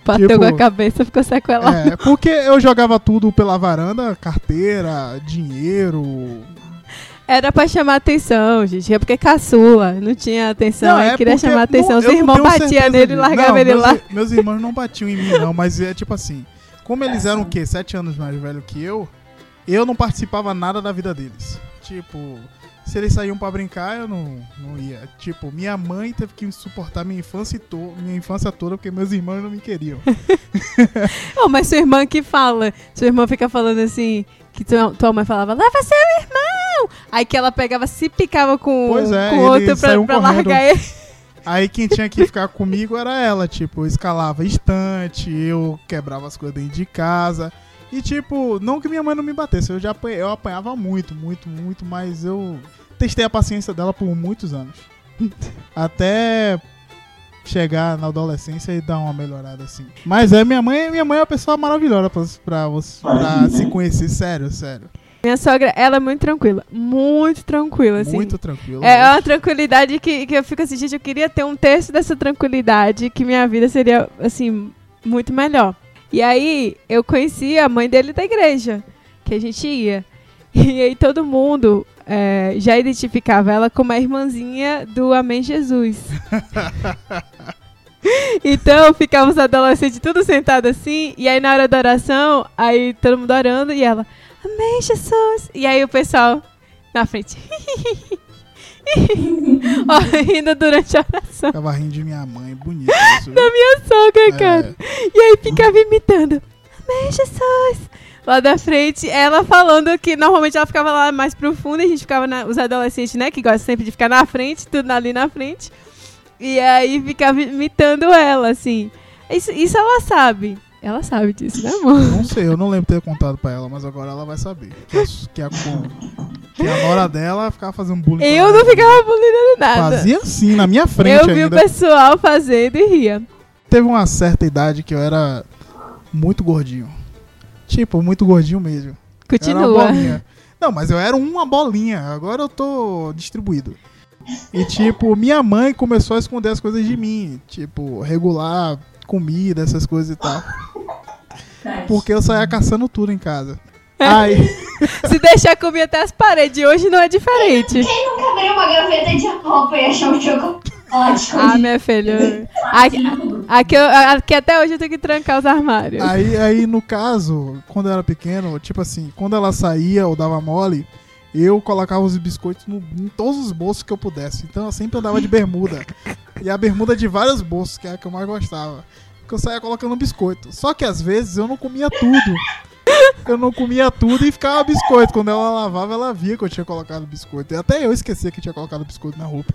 Bateu tipo- com a cabeça, ficou sequelado. É, porque eu jogava tudo pela varanda, carteira, dinheiro. Era pra chamar atenção, gente. É porque caçula, não tinha atenção. queria é porque chamar atenção. não- Os não irmãos batiam nele e largavam Não, ele meus, lá. Meus irmãos não batiam em mim, não, mas é tipo assim. Como eles eram o quê? Sete anos mais velho que eu, eu não participava nada da vida deles. Tipo, se eles saíam pra brincar, eu não, não ia. Tipo, minha mãe teve que suportar minha infância, to minha infância toda porque meus irmãos não me queriam. Oh, mas sua irmã que fala. Sua irmã fica falando assim. Que tua, tua mãe falava, leva seu irmão! Aí que ela pegava, se picava com, é, com outro pra, pra largar ele. Aí quem tinha que ficar comigo era ela, tipo, eu escalava estante, eu quebrava as coisas dentro de casa. E tipo, não que minha mãe não me batesse, eu já apanhei, eu apanhava muito, muito, muito, mas eu testei a paciência dela por muitos anos. Até chegar na adolescência e dar uma melhorada assim. Mas é, minha mãe, minha mãe é uma pessoa maravilhosa pra, pra, você, pra se conhecer, sério, sério. Minha sogra, ela é muito tranquila. Muito tranquila, assim. Muito tranquilo. É uma tranquilidade que, que eu fico assim, gente, eu queria ter um terço dessa tranquilidade, que minha vida seria, assim, muito melhor. E aí, eu conheci a mãe dele da igreja, que a gente ia. E aí todo mundo é, já identificava ela como a irmãzinha do Amém Jesus. então, ficava os adolescentes tudo sentado assim, e aí na hora da oração, aí todo mundo orando, e ela, Amém Jesus! E aí o pessoal na frente. Rindo durante a oração. Ficava rindo de minha mãe, bonito isso. viu? Da minha sogra, É. cara. E aí ficava imitando. Amém, Jesus. Lá da frente, ela falando que normalmente ela ficava lá mais profundo e a gente ficava, na, os adolescentes, né, que gostam sempre de ficar na frente, tudo ali na frente. E aí ficava imitando ela, assim. Isso, isso ela sabe. Ela sabe disso, né, amor? Não sei, eu não lembro de ter contado pra ela, mas agora ela vai saber. Que a, que a, que a nora dela ficava fazendo bullying. Eu não ficava bullyingando nada. Fazia assim, na minha frente Eu vi o ainda. pessoal fazendo e ria. Teve uma certa idade que eu era muito gordinho. Tipo, muito gordinho mesmo. Era uma Continua. bolinha. Não, mas eu era uma bolinha. Agora eu tô distribuído. E tipo, minha mãe começou a esconder as coisas de mim. Tipo, regular comida, essas coisas e tal. Porque eu saía caçando tudo em casa. Aí, Se deixar comer até as paredes, hoje não é diferente. Quem nunca abriu uma gaveta de roupa e achou um chocolate Ah, minha filha. Aqui, aqui, eu- aqui até hoje eu tenho que trancar os armários. aí, aí, no caso, quando eu era pequeno, tipo assim, quando ela saía ou dava mole, eu colocava os biscoitos no- em todos os bolsos que eu pudesse. Então eu sempre andava de bermuda. E a bermuda de vários bolsos, que é a que eu mais gostava. Porque eu saía colocando biscoito. Só que às vezes eu não comia tudo. Eu não comia tudo e ficava biscoito. Quando ela lavava, ela via que eu tinha colocado biscoito. E até eu esquecia que tinha colocado biscoito na roupa.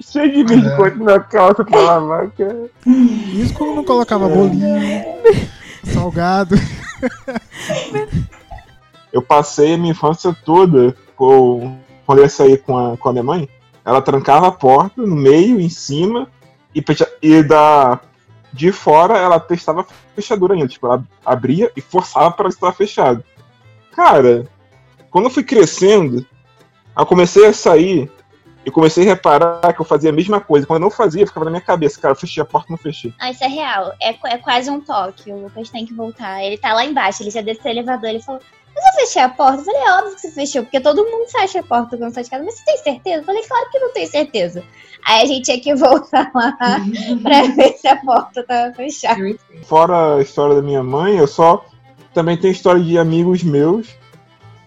Cheio de biscoito na calça pra lavar, cara. Isso quando não colocava bolinho, salgado. Eu passei a minha infância toda com, quando eu ia sair com a, com a minha mãe. Ela trancava a porta no meio, em cima, e, e da, de fora ela testava a fechadura ainda. Tipo, ela abria e forçava para estar fechado. Cara, quando eu fui crescendo, eu comecei a sair e comecei a reparar que eu fazia a mesma coisa. Quando eu não fazia, ficava na minha cabeça, cara, eu fechei a porta não fechei. Ah, isso é real. É, é quase um toque. O Lucas tem que voltar. Ele tá lá embaixo, ele já desceu o elevador. Ele falou: Mas eu fechei a porta? Eu falei: É óbvio que você fechou, porque todo mundo fecha a porta quando sai de casa. Mas você tem certeza? Eu falei: Claro que não tenho certeza. Aí a gente tinha que voltar lá pra ver se a porta tava fechada. Fora a história da minha mãe, eu só também tenho história de amigos meus.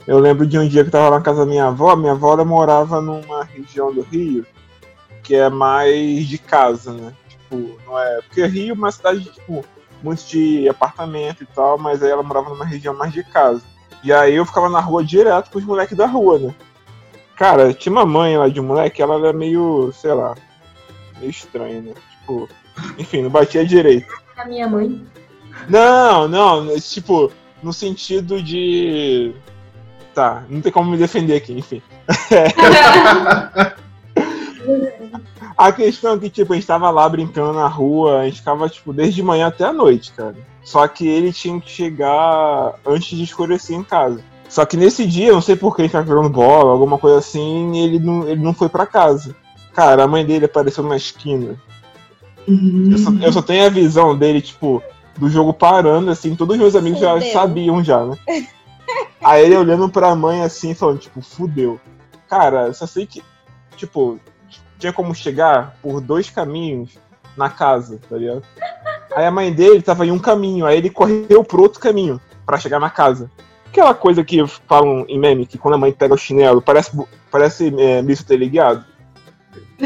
Eu lembro de um dia que eu tava na casa da minha avó, minha avó ela morava numa região do Rio que é mais de casa, né? Tipo, não é. Porque Rio é uma cidade, tipo, muito de apartamento e tal, mas aí ela morava numa região mais de casa. E aí eu ficava na rua direto com os moleques da rua, né? Cara, tinha uma mãe lá de moleque, ela era meio, sei lá, meio estranha, né? Tipo, enfim, não batia direito. A minha mãe. Não, não, tipo, no sentido de. Tá, não tem como me defender aqui, enfim. A questão é que, tipo, a gente tava lá brincando na rua, a gente ficava, tipo, desde manhã até a noite, cara. Só que ele tinha que chegar antes de escurecer em casa. Só que nesse dia, eu não sei por que gente tava jogando bola, alguma coisa assim, ele não, ele não foi pra casa. Cara, a mãe dele apareceu na esquina. Eu só, eu só tenho a visão dele, tipo, do jogo parando, assim, todos os meus amigos já Fudeu. sabiam já, né? Aí ele olhando pra mãe assim, falando, tipo, fudeu. Cara, eu só sei que, tipo, tinha como chegar por dois caminhos na casa, tá ligado? Aí a mãe dele tava em um caminho, aí ele correu pro outro caminho pra chegar na casa. Aquela coisa que falam em meme, que quando a mãe pega o chinelo, parece, parece é, misto teleguiado.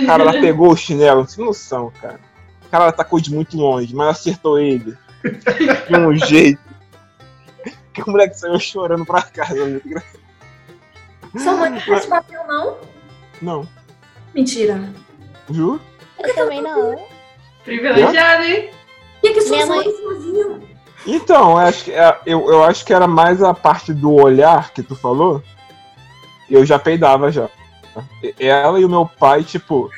Cara, ela pegou o chinelo, sem noção, cara. Cara, ela tacou de muito longe, mas acertou ele. De um jeito. Que o moleque saiu chorando pra casa. engraçado. Sua mãe não te bateu, não? Não, Mentira. juro? Eu também não. Privilegiado, hein? O que, que suas Minha mãe- mães faziam? Então, eu acho, que, é, eu, eu acho que era mais a parte do olhar que tu falou. Eu já peidava já. Ela e o meu pai, tipo,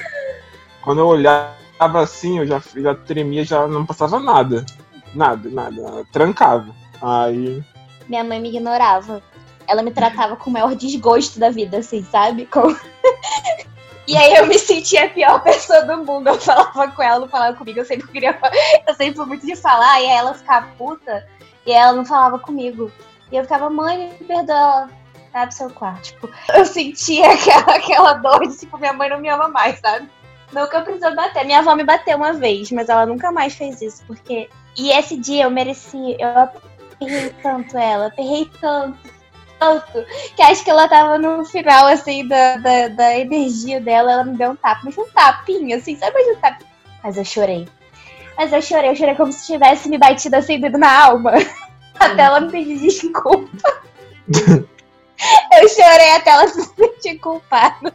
quando eu olhava assim, eu já, já tremia, já não passava nada. Nada, nada. Trancava. Aí. Minha mãe me ignorava. Ela me tratava com o maior desgosto da vida, assim, sabe? Com- E aí eu me sentia a pior pessoa do mundo. Eu falava com ela, não falava comigo. Eu sempre queria. Eu sempre fui muito de falar, e aí ela ficava puta, e ela não falava comigo. E eu ficava, mãe, me perdoa. Vai pro seu quarto. Tipo, eu sentia aquela, aquela dor de, tipo, minha mãe não me ama mais, sabe? Nunca precisou bater. Minha avó me bateu uma vez, mas ela nunca mais fez isso, porque. E esse dia eu mereci. Eu aperrei tanto ela, aperrei tanto, tanto, que acho que ela tava no final, assim, da, da, da energia dela. Ela me deu um tapa, mas um tapinha, assim, sabe mais um tapinha? Mas eu chorei. Mas eu chorei, eu chorei como se tivesse me batido assim dedo na alma. Até ela me pedir desculpa. eu chorei até ela se sentir culpada.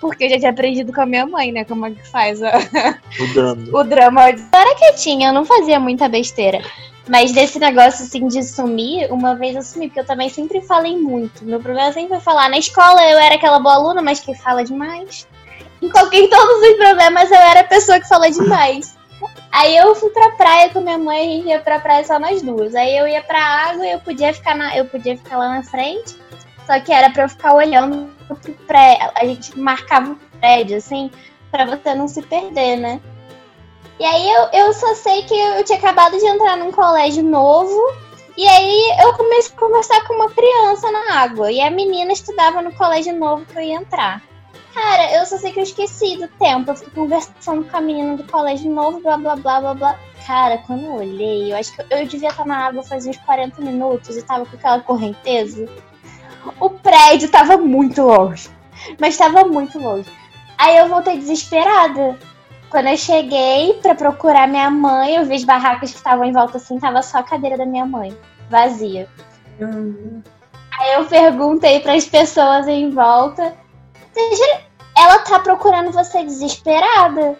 Porque eu já tinha aprendido com a minha mãe, né? Como é que faz a, O drama. o drama. Eu era quietinha, eu não fazia muita besteira. Mas desse negócio assim de sumir, uma vez eu sumi, porque eu também sempre falei muito. Meu problema sempre foi falar. Na escola eu era aquela boa aluna, mas que fala demais. Em qualquer em todos os problemas eu era a pessoa que fala demais. Aí eu fui pra praia com minha mãe, a gente ia pra praia só nós duas. Aí eu ia pra água e eu podia ficar na, eu podia ficar lá na frente. Só que era pra eu ficar olhando pro prédio. A gente marcava o prédio, assim, pra você não se perder, né? E aí eu, eu só sei que eu tinha acabado de entrar num colégio novo. E aí eu comecei a conversar com uma criança na água. E a menina estudava no colégio novo que eu ia entrar. Cara, eu só sei que eu esqueci do tempo. Eu fiquei conversando com a menina do colégio novo, blá blá blá blá blá. Cara, quando eu olhei, eu acho que eu devia estar na água faz uns 40 minutos e tava com aquela correnteza. O prédio tava muito longe. Mas tava muito longe. Aí eu voltei desesperada. Quando eu cheguei pra procurar minha mãe, eu vi as barracas que estavam em volta assim, tava só a cadeira da minha mãe, vazia. Aí eu perguntei pras pessoas em volta. "Você jura- Ela tá procurando você desesperada.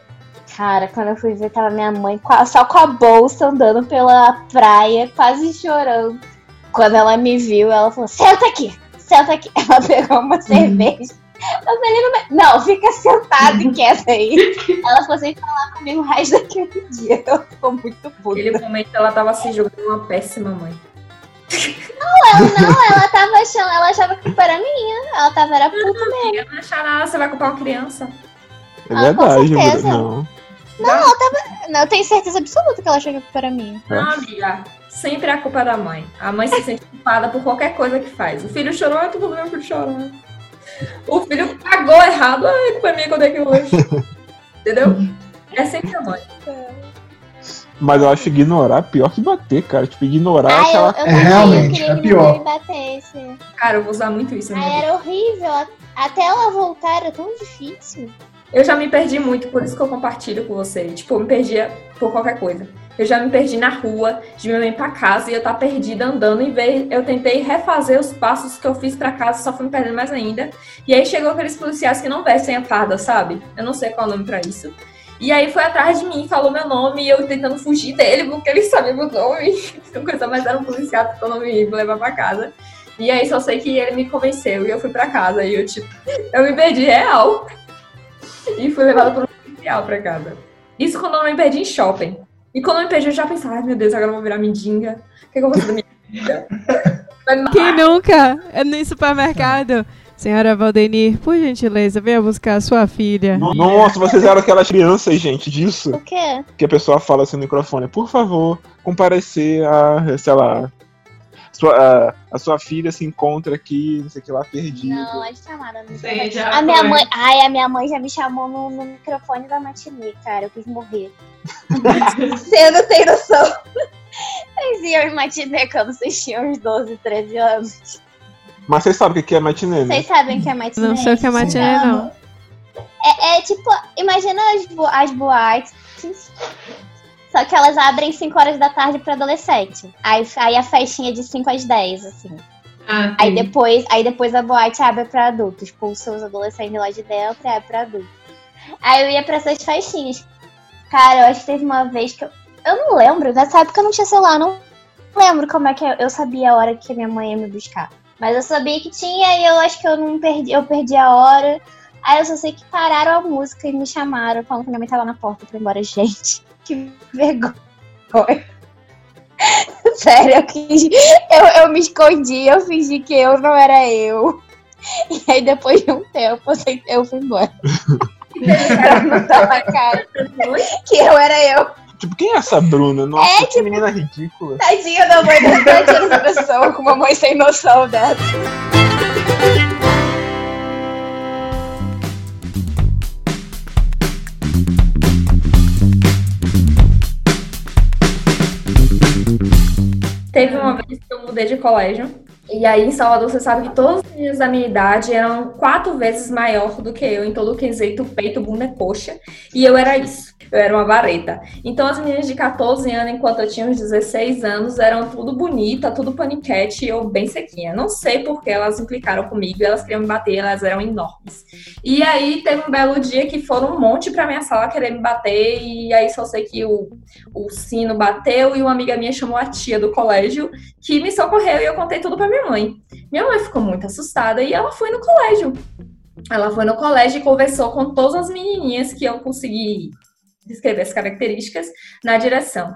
Cara, quando eu fui ver, tava minha mãe só com a bolsa andando pela praia, quase chorando. Quando ela me viu, ela falou: Senta aqui, senta aqui. Ela pegou uma cerveja. Eu falei: Não, não fica sentada e quieta aí. Ela ficou sem falar comigo o resto daquele dia. Ela ficou muito puta. Naquele momento ela tava se julgando uma péssima mãe. Ela não, ela tava achando, ela achava que era minha. Ela tava era puta mesmo. Não achar nada, você vai culpar uma criança. É Ah, com verdade, certeza. não. Não, eu tenho certeza absoluta que ela achou que era minha. Não, amiga. Sempre é a culpa da mãe. A mãe se sente culpada por qualquer coisa que faz. O filho chorou, é tudo meu filho chorou. O filho cagou errado, ai, culpa é minha quando é que eu hoje. Entendeu? É sempre a mãe. Mas eu acho ignorar pior que bater, cara. Tipo, ignorar Ai, eu, aquela. eu eu realmente, queria é que pior. Cara, eu vou usar muito isso vida. era horrível. Até ela voltar era tão difícil. Eu já me perdi muito, por isso que eu compartilho com você. Tipo, eu me perdia por qualquer coisa. Eu já me perdi na rua, de minha mãe pra casa, e eu tá perdida andando. Vez, eu tentei refazer os passos que eu fiz pra casa, só fui me perdendo mais ainda. E aí chegou aqueles policiais que não vestem a farda, sabe? Eu não sei qual é o nome pra isso. E aí foi atrás de mim, falou meu nome, e eu tentando fugir dele, porque ele sabia meu nome. Então, coisa mais era um policial tentando me levar pra casa. E aí só sei que ele me convenceu e eu fui pra casa. E eu, tipo, eu me perdi real. E fui levada por um policial pra casa. Isso quando eu me perdi em shopping. E quando eu me perdi, eu já pensava, ai meu Deus, agora eu vou virar mendiga. O que, que eu vou fazer da minha vida? Quem nunca? É no supermercado. Senhora Valdenir, por gentileza, venha buscar a sua filha. Nossa, vocês eram aquelas crianças, gente, disso. O quê? Que a pessoa fala assim no microfone, por favor, comparecer a, sei lá, sua, a, a sua filha se encontra aqui, não sei o que lá, perdida. Não, é chamada. Não já A minha foi. mãe. Ai, a minha mãe já me chamou no, no microfone da matinê, cara. Eu quis morrer. Você não tem noção. Vocês iam em matinê quando vocês tinham uns 12, 13 anos. Mas vocês sabem o que é matinê, né? Vocês sabem o que é matinê? Não sei o que é matinê, não. É, é tipo, imagina as, bo- as boates. Só que elas abrem 5 horas da tarde pra adolescente. Aí, aí a festinha é de 5 às 10, assim. Ah, Aí depois, aí depois a boate abre pra adultos. Expulsa os adolescentes lá de dentro e abre pra adultos. Aí eu ia pra essas festinhas. Cara, eu acho que teve uma vez que eu. Eu não lembro, nessa época eu não tinha celular, não lembro como é que eu, eu sabia a hora que minha mãe ia me buscar. Mas eu sabia que tinha e eu acho que eu não perdi, eu perdi a hora. Aí eu só sei que pararam a música e me chamaram, falando que minha mãe tava na porta pra ir embora. Gente, que vergonha. Sério, eu, quis, eu, eu me escondi, eu fingi que eu não era eu. E aí depois de um tempo eu, sei- eu fui embora. pra não na cara que eu era eu. Tipo, quem é essa Bruna? Nossa, É, que menina ridícula. Tadinha da mãe da tadinha dessa pessoa, com uma mãe sem noção dela. Teve uma vez que eu mudei de colégio. E aí em Salvador, você sabe que todos os meninos da minha idade eram quatro vezes maior do que eu em todo o quesito peito, bunda e coxa. E eu era isso. Eu era uma vareta. Então as meninas de 14 anos, enquanto eu tinha uns 16 anos, eram tudo bonita, tudo paniquete e eu bem sequinha. Não sei por que elas implicaram comigo, elas queriam me bater, elas eram enormes. E aí teve um belo dia que foram um monte pra minha sala querer me bater. E aí só sei que o, o sino bateu e uma amiga minha chamou a tia do colégio que me socorreu e eu contei tudo pra minha mãe. Minha mãe ficou muito assustada e ela foi no colégio. Ela foi no colégio e conversou com todas as menininhas que eu consegui descrever as características na direção.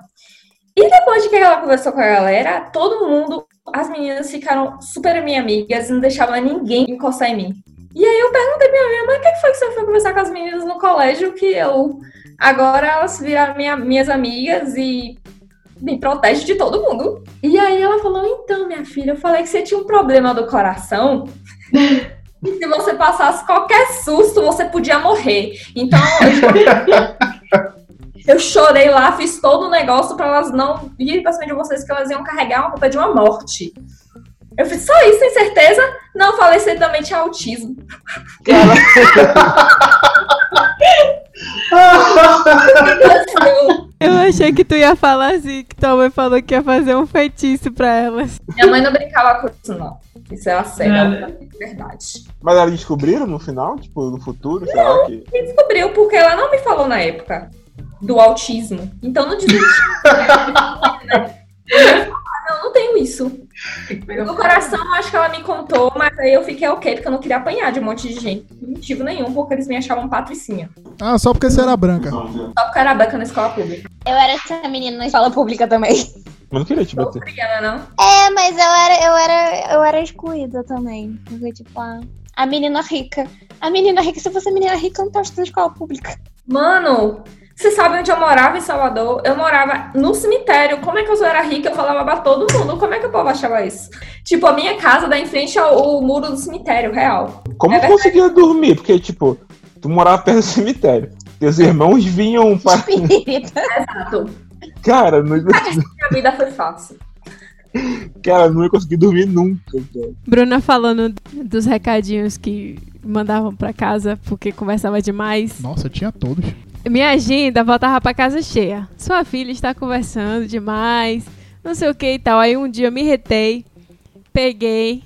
E depois de que ela conversou com a galera, todo mundo, as meninas ficaram super minhas amigas, não deixavam ninguém encostar em mim. E aí eu perguntei pra minha mãe, o que foi que você foi conversar com as meninas no colégio que eu... Agora elas viraram minha- minhas amigas e me protege de todo mundo. E aí ela falou: então, minha filha, eu falei que você tinha um problema do coração. Se você passasse qualquer susto, você podia morrer. Então, eu, chorei lá, fiz todo o negócio pra elas não virem pra cima de vocês, que elas iam carregar uma culpa de uma morte. Eu fiz só isso, tem certeza? Não, falei você também tinha autismo. Eu achei que tu ia falar assim, que tua mãe falou que ia fazer um feitiço pra elas. Minha mãe não brincava com isso, não. Isso é a sério, é verdade. Mas elas descobriram no final? Tipo, no futuro? Sei lá que. Descobriu porque ela não me falou na época do autismo. Então não dizia. não, não tenho isso. No coração, eu acho que ela me contou, mas aí eu fiquei ok, porque eu não queria apanhar de um monte de gente. Por motivo nenhum, porque eles me achavam patricinha. Ah, só porque você era branca. Só porque eu era branca na escola pública. Eu era essa menina na escola pública também. Eu não queria te bater. brigando, não? É, mas eu era, eu era, eu era excluída também. Porque, tipo, a, a menina rica. A menina rica, se eu fosse menina rica, eu não tava estudando escola pública. Mano, você sabe onde eu morava em Salvador? Eu morava no cemitério. Como é que eu só era rica? Eu falava pra todo mundo. Como é que o povo achava isso? Tipo, a minha casa dá em frente ao, ao muro do cemitério, real. Como É conseguia dormir? Porque, tipo, tu morava perto do cemitério. Teus irmãos vinham para. Exato. Cara, não, Minha vida foi fácil. cara, não ia conseguir dormir nunca, cara. Bruna falando dos recadinhos que mandavam pra casa porque conversava demais. Nossa, tinha todos. Minha agenda voltava pra casa cheia. Sua filha está conversando demais, não sei o que e tal. Aí um dia eu me retei, peguei.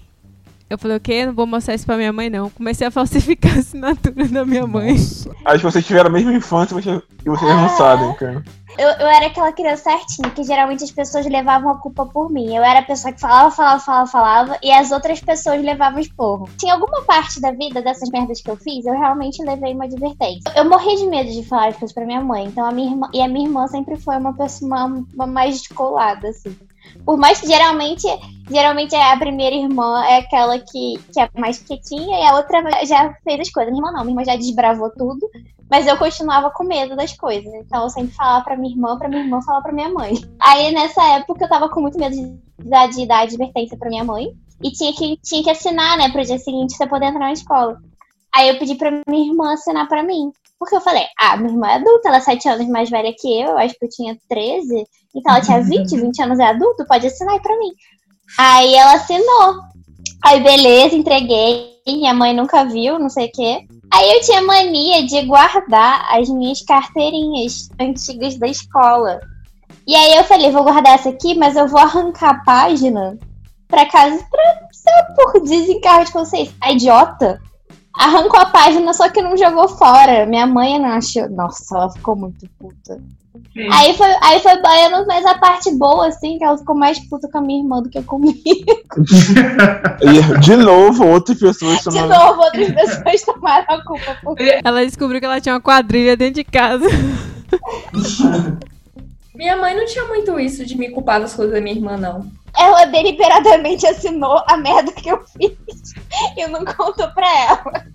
Eu falei, o quê? Não vou mostrar isso pra minha mãe, não. Comecei a falsificar a assinatura da minha mãe. Nossa. Acho que vocês tiveram a mesma infância vocês- e vocês não sabem, cara. Eu, eu era aquela criança certinha, que geralmente as pessoas levavam a culpa por mim. Eu era a pessoa que falava, falava, falava, falava, e as outras pessoas levavam esporro. Tinha alguma parte da vida dessas merdas que eu fiz, eu realmente levei uma advertência. Eu morri de medo de falar as coisas pra minha mãe, então a minha irmã, e a minha irmã sempre foi uma pessoa uma, uma mais descolada, assim. Por mais que geralmente, geralmente a primeira irmã é aquela que, que é mais quietinha e a outra já fez as coisas. Minha irmã não, minha irmã já desbravou tudo. Mas eu continuava com medo das coisas. Então eu sempre falava pra minha irmã, pra minha irmã falar pra minha mãe. Aí nessa época eu tava com muito medo de dar, de dar advertência pra minha mãe. E tinha que, tinha que assinar, né, pro dia seguinte você poder entrar na escola. Aí eu pedi pra minha irmã assinar pra mim. Porque eu falei, ah, minha irmã é adulta, ela é 7 anos mais velha que eu, eu acho que eu tinha 13. Então ela tinha 20, 20 anos é adulto, pode assinar aí pra mim. Aí ela assinou. Aí beleza, entreguei. Minha mãe nunca viu, não sei o quê. Aí eu tinha mania de guardar as minhas carteirinhas antigas da escola. E aí eu falei, vou guardar essa aqui, mas eu vou arrancar a página pra casa, pra, sei lá, por desencargo de consciência. A idiota arrancou a página, só que não jogou fora. Minha mãe não achou. Nossa, ela ficou muito puta. Aí foi, aí foi baiano, mas a parte boa, assim, que ela ficou mais puta com a minha irmã do que comigo. De novo, outras pessoas De chamando. novo, outras pessoas tomaram a culpa por Ela descobriu que ela tinha uma quadrilha dentro de casa. Minha mãe não tinha muito isso de me culpar das coisas da minha irmã, não. Ela deliberadamente assinou a merda que eu fiz e não contou pra ela.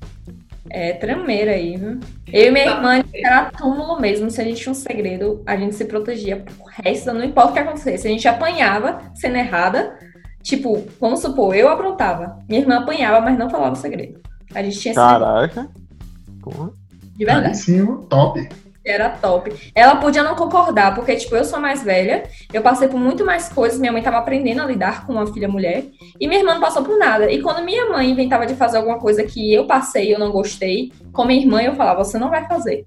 É tremeira aí, viu? Eu e minha irmã era túmulo mesmo. Se a gente tinha um segredo, a gente se protegia pro resto, não importa o que acontecesse. A gente apanhava sendo errada. Tipo, vamos supor, eu aprontava. Minha irmã apanhava, mas não falava o segredo. A gente tinha Caraca. Porra. de verdade. Aí sim, top. Era top. Ela podia não concordar, porque, tipo, eu sou mais velha, eu passei por muito mais coisas, minha mãe tava aprendendo a lidar com uma filha mulher, e minha irmã não passou por nada. E quando minha mãe inventava de fazer alguma coisa que eu passei e eu não gostei, com minha irmã eu falava, você não vai fazer.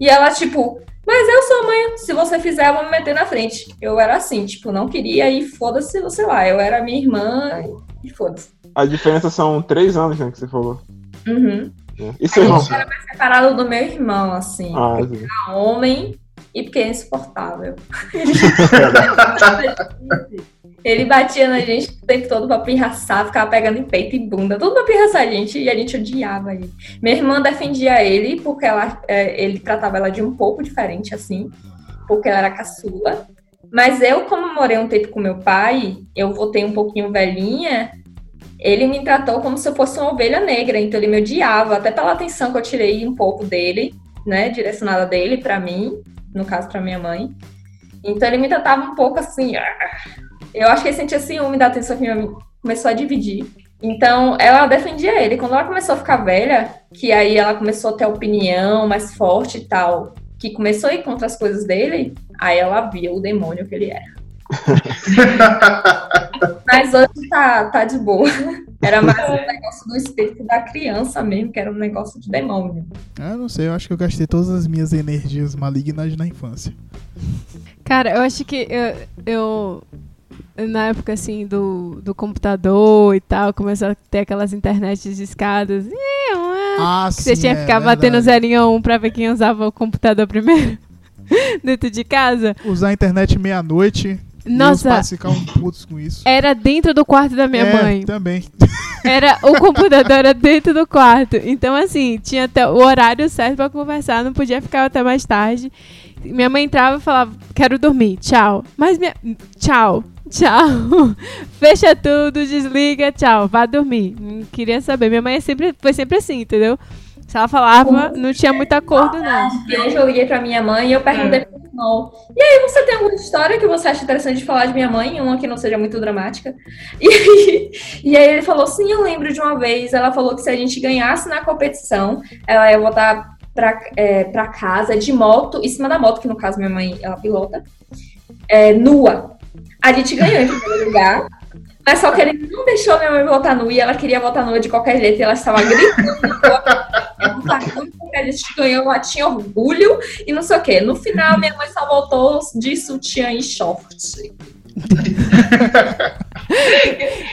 E ela, tipo, mas eu sou mãe, se você fizer, eu vou me meter na frente. Eu era assim, tipo, não queria e foda-se, sei lá, eu era minha irmã e foda-se. A diferença são três anos, né, que você falou. Uhum. Né? E seu irmão? Era mais separado do meu irmão, assim. Ah. Era homem e porque é insuportável. Ele batia na gente o tempo todo pra pirraçar, ficava pegando em peito e bunda, tudo pra pirraçar a gente e a gente odiava ele. Minha irmã defendia ele porque ela, é, ele tratava ela de um pouco diferente, assim, porque ela era caçula. Mas eu, como morei um tempo com meu pai, eu voltei um pouquinho velhinha, ele me tratou como se eu fosse uma ovelha negra, então ele me odiava, até pela atenção que eu tirei um pouco dele, né, direcionada dele pra mim, no caso pra minha mãe. Então ele me tratava um pouco assim, ah, eu acho que ele sentia ciúme da atenção que minha mãe começou a dividir. Então, ela defendia ele. Quando ela começou a ficar velha, que aí ela começou a ter opinião mais forte e tal, que começou a ir contra as coisas dele, aí ela via o demônio que ele era. Mas hoje tá, tá de boa. Era mais um negócio do espírito da criança mesmo, que era um negócio de demônio. Ah, não sei, eu acho que eu gastei todas as minhas energias malignas na infância. Cara, eu acho que eu, eu na época assim do, do computador e tal, começou a ter aquelas internets de escadas. Ah, sim, você tinha que é ficar batendo verdade. zerinho a um pra ver quem usava o computador primeiro. Dentro de casa. Usar a internet meia-noite. Meus Nossa, pais ficavam putos com isso. era dentro do quarto da minha É, mãe. Também. Era o computador era dentro do quarto. Então, assim, tinha até o horário certo pra conversar, não podia ficar até mais tarde. Minha mãe entrava e falava: Quero dormir, tchau. Mas minha. Tchau, tchau. Fecha tudo, desliga, tchau, vá dormir. Não queria saber. Minha mãe é sempre, foi sempre assim, entendeu? Se ela falava, não tinha muito acordo, não. E hoje eu liguei pra minha mãe e eu perguntei pro meu irmão: E aí, você tem alguma história que você acha interessante de falar de minha mãe? Uma que não seja muito dramática. E, e aí ele falou: Sim, eu lembro de uma vez. Ela falou que se a gente ganhasse na competição, ela ia voltar pra, é, pra casa de moto, em cima da moto, que no caso minha mãe ela pilota, é, nua. A gente ganhou em primeiro lugar. Mas só que ele não deixou minha mãe voltar nua e ela queria voltar nua de qualquer jeito e ela estava gritando. A gente ganhou, ela tinha orgulho e não sei o quê. No final, minha mãe só voltou de sutiã e short.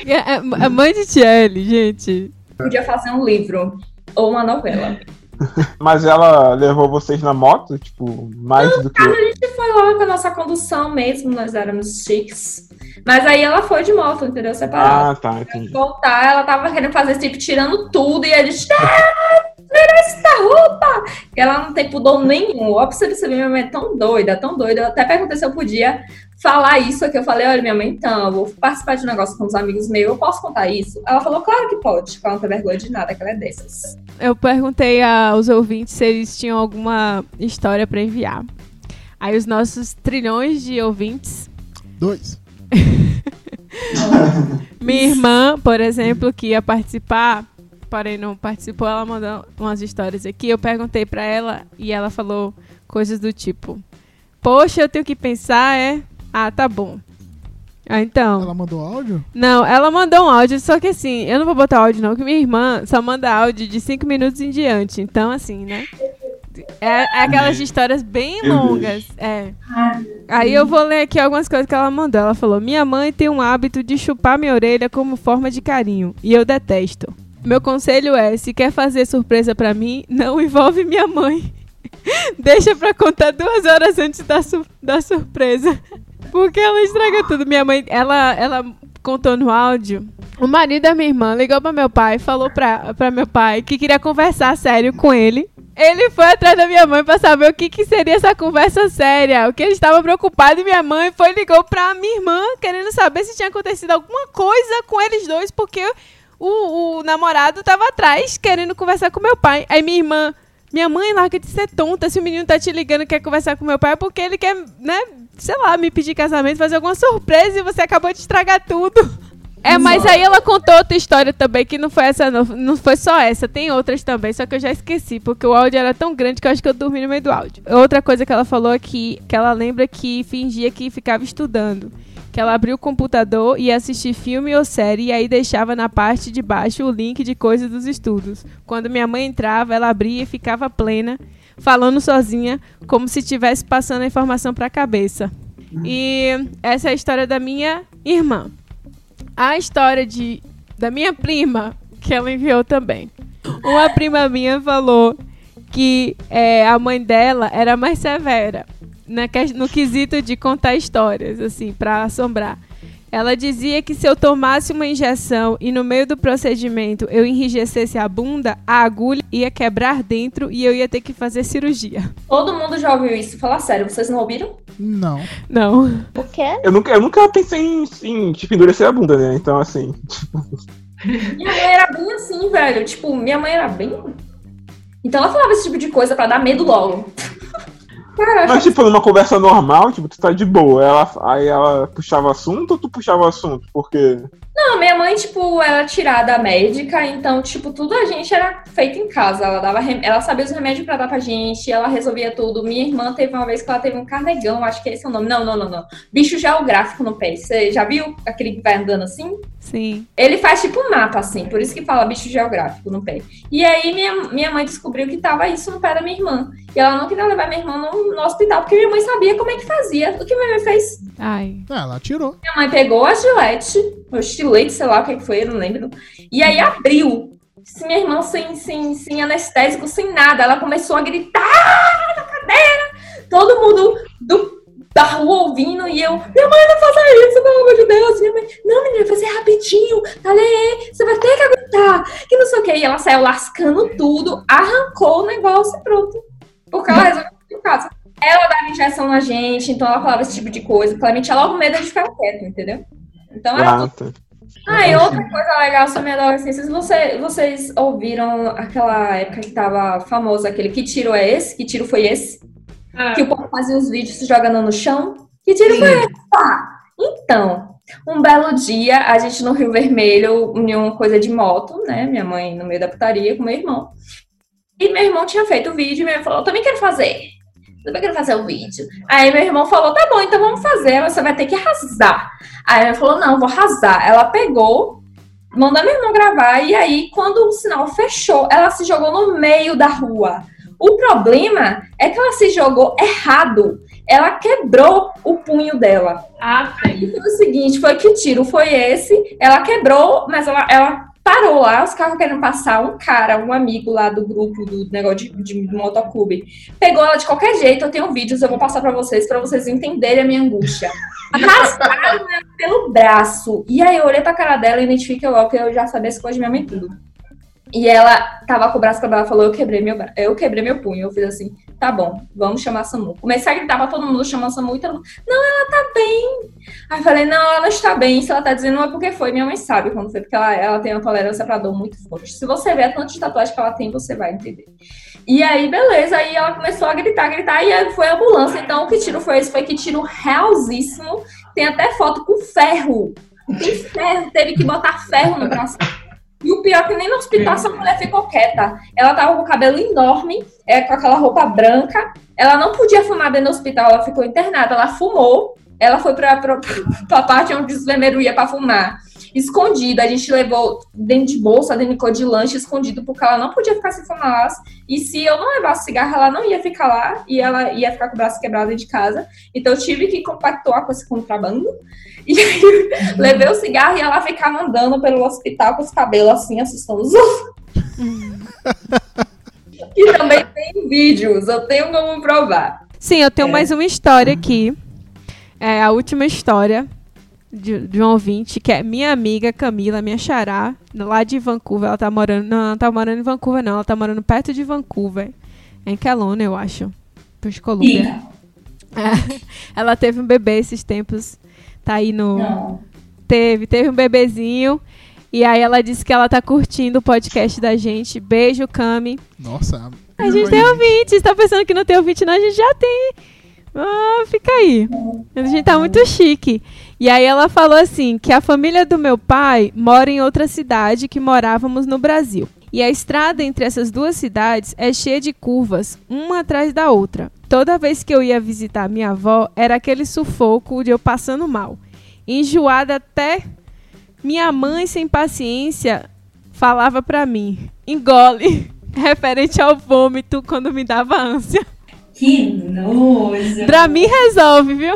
É, é, A mãe de Tiele, gente. Podia fazer um livro ou uma novela. Mas ela levou vocês na moto, tipo, mais do que. A gente foi lá com a nossa condução mesmo, nós éramos chiques. Mas aí ela foi de moto, entendeu? Separado. Ah, tá, entendi. voltar, ela tava querendo fazer tipo, tirando tudo, e a tira essa roupa! E ela não tem pudor nenhum. Ó, pra você perceber, minha mãe é tão doida, tão doida. Eu até perguntei se eu podia falar isso aqui. Eu falei, olha, minha mãe, então, eu vou participar de um negócio com os amigos meus, eu posso contar isso? Ela falou, claro que pode, que ela não tem vergonha de nada, que ela é dessas. Eu perguntei aos ouvintes se eles tinham alguma história pra enviar. Aí os nossos trilhões de ouvintes Dois. Minha irmã, por exemplo, que ia participar, porém não participou, ela mandou umas histórias aqui. Eu perguntei pra ela e ela falou coisas do tipo: Poxa, eu tenho que pensar, é? Ah, tá bom. Ah, então. Ela mandou áudio? Não, ela mandou um áudio, só que assim, eu não vou botar áudio não, que minha irmã só manda áudio de 5 minutos em diante. Então, assim, né? É, é aquelas histórias bem longas. É. Aí eu vou ler aqui algumas coisas que ela mandou. Ela falou: Minha mãe tem um hábito de chupar minha orelha como forma de carinho. E eu detesto. Meu conselho é: se quer fazer surpresa pra mim, não envolve minha mãe. Deixa pra contar duas horas antes da, su- da surpresa. Porque ela estraga tudo. Minha mãe, ela, ela contou no áudio. O marido da minha irmã ligou pra meu pai, falou pra, pra meu pai que queria conversar sério com ele. Ele foi atrás da minha mãe pra saber o que, que seria essa conversa séria. O que ele estava preocupado e minha mãe foi ligou pra minha irmã, querendo saber se tinha acontecido alguma coisa com eles dois, porque o, o namorado tava atrás querendo conversar com meu pai. Aí minha irmã, minha mãe larga de ser tonta. Se o menino tá te ligando quer conversar com meu pai, é porque ele quer, né, sei lá, me pedir casamento, fazer alguma surpresa e você acabou de estragar tudo. É, mas aí ela contou outra história também, que não foi essa, não, não foi só essa, tem outras também, só que eu já esqueci, porque o áudio era tão grande que eu acho que eu dormi no meio do áudio. Outra coisa que ela falou aqui, que ela lembra que fingia que ficava estudando. Que ela abriu o computador e assistir filme ou série e aí deixava na parte de baixo o link de coisas dos estudos. Quando minha mãe entrava, ela abria e ficava plena, falando sozinha, como se estivesse passando a informação para a cabeça. E essa é a história da minha irmã. A história de da minha prima, que ela enviou também. Uma prima minha falou que é, a mãe dela era mais severa na no quesito de contar histórias, assim, para assombrar. Ela dizia que se eu tomasse uma injeção e no meio do procedimento eu enrijecesse a bunda, a agulha ia quebrar dentro e eu ia ter que fazer cirurgia. Todo mundo já ouviu isso. Fala sério, vocês não ouviram? Não. Não. O quê? Eu nunca, eu nunca pensei em, em tipo, endurecer a bunda, né? Então, assim. Minha mãe era bem assim, velho. Tipo, minha mãe era bem. Então ela falava esse tipo de coisa pra dar medo logo. Cara, Mas, tipo, numa conversa normal, tipo, tu tá de boa. Ela, aí ela puxava assunto ou tu puxava assunto? Porque. Não, minha mãe, tipo, era tirada médica, então, tipo, tudo a gente era feito em casa. Ela dava rem... ela sabia os remédios pra dar pra gente, ela resolvia tudo. Minha irmã teve uma vez que ela teve um carnegão, acho que esse é o nome. Não, não, não, não. Bicho geográfico no pé. Você já viu aquele que vai andando assim? Sim. Ele faz tipo um mapa, assim, por isso que fala bicho geográfico no pé. E aí minha, minha mãe descobriu que tava isso no pé da minha irmã. E ela não queria levar minha irmã no, no hospital, porque minha mãe sabia como é que fazia. O que minha mãe fez? Ai. Ah, ela tirou. Minha mãe pegou a gilete, o estilete, sei lá o que que foi, eu não lembro. E aí abriu. Se minha irmã sem, sem, sem anestésico, sem nada, ela começou a gritar na cadeira. Todo mundo do, da rua ouvindo e eu, minha mãe não faça isso, pelo amor de Deus. Minha mãe, não, menina, vai fazer rapidinho, tá você vai ter que aguentar. Que não sei o que. E ela saiu lascando tudo, arrancou o negócio e pronto. Porque ela resolveu em casa. Ela dava injeção na gente, então ela falava esse tipo de coisa. Claramente tinha logo medo de ficar quieto, entendeu? Então tudo. Ah, e outra coisa legal sobre a adolescência, você, vocês ouviram aquela época que tava famosa, aquele que tiro é esse? Que tiro foi esse? Ah, Que o povo fazia os vídeos se jogando no chão? Que tiro Sim. foi esse? Então, um belo dia, a gente no Rio Vermelho, em uma coisa de moto, né? Minha mãe no meio da putaria com meu irmão. E meu irmão tinha feito o vídeo e meu irmão falou, eu também quero fazer. Eu quero fazer o vídeo. Aí meu irmão falou, tá bom, então vamos fazer, você vai ter que arrasar. Aí ela falou, não, vou arrasar. Ela pegou, mandou meu irmão gravar, e aí, quando o sinal fechou, ela se jogou no meio da rua. O problema é que ela se jogou errado. Ela quebrou o punho dela. ah, E foi o seguinte, foi que tiro foi esse? Ela quebrou, mas ela, ela parou lá, os carros querendo passar, um cara, um amigo lá do grupo do negócio de, de motoclube, pegou ela de qualquer jeito, eu tenho vídeos, eu vou passar pra vocês, pra vocês entenderem a minha angústia. Arrastaram ela pelo braço. E aí eu olhei pra cara dela e identifiquei logo que eu já sabia as coisas de minha mãe tudo. E ela tava com o braço quebrado, ela falou, eu quebrei meu bra- eu quebrei meu punho. Eu fiz assim, tá bom, vamos chamar a SAMU. Comecei a gritar pra todo mundo chamar a SAMU e todo mundo, não, ela tá bem. Aí eu falei, não, ela está bem. Se ela tá dizendo, não é porque foi. Minha mãe sabe quando foi, porque ela, ela tem uma tolerância pra dor muito forte. Se você ver a tanto de tatuagem que ela tem, você vai entender. E aí, beleza, aí ela começou a gritar, gritar, e aí foi a ambulância. Então, o que tiro foi esse? Foi que tiro realzíssimo. Tem até foto com ferro. Tem ferro, teve que botar ferro no braço. E o pior é que nem no hospital essa mulher ficou quieta. Ela tava com o cabelo enorme, é, com aquela roupa branca. Ela não podia fumar dentro do hospital, ela ficou internada. Ela fumou, ela foi pra, pra, pra parte onde o enfermeiro ia pra fumar. Escondida, a gente levou dentro de bolsa, dentro de lanche, escondido, porque ela não podia ficar sem fumar. E se eu não levasse cigarro, ela não ia ficar lá e ela ia ficar com o braço quebrado dentro de casa. Então eu tive que compactuar com esse contrabando. E aí levei o cigarro e ela ficava andando pelo hospital com os cabelos assim, assustando os outros. e também tem vídeos, eu tenho como provar. Sim, eu tenho É. mais uma história aqui. É a última história de, de um ouvinte, que é minha amiga Camila, minha xará, lá de Vancouver. Ela tá morando. Não, ela não tá morando em Vancouver, não. Ela tá morando perto de Vancouver. Em Kelowna, eu acho. British Columbia. É. Ela teve um bebê esses tempos. Tá aí no. Não. Teve, teve um bebezinho. E aí ela disse que ela tá curtindo o podcast da gente. Beijo, Cami. Nossa. A gente tem ouvinte. Tá pensando que não tem ouvinte, não? A gente já tem. Ah, fica aí. A gente tá muito chique. E aí ela falou assim, que a família do meu pai mora em outra cidade que morávamos no Brasil. E a estrada entre essas duas cidades é cheia de curvas, uma atrás da outra. Toda vez que eu ia visitar minha avó, era aquele sufoco de eu passando mal. Enjoada até minha mãe, sem paciência, falava pra mim: engole, referente ao vômito quando me dava ânsia. Que nojo. Pra mim resolve, viu?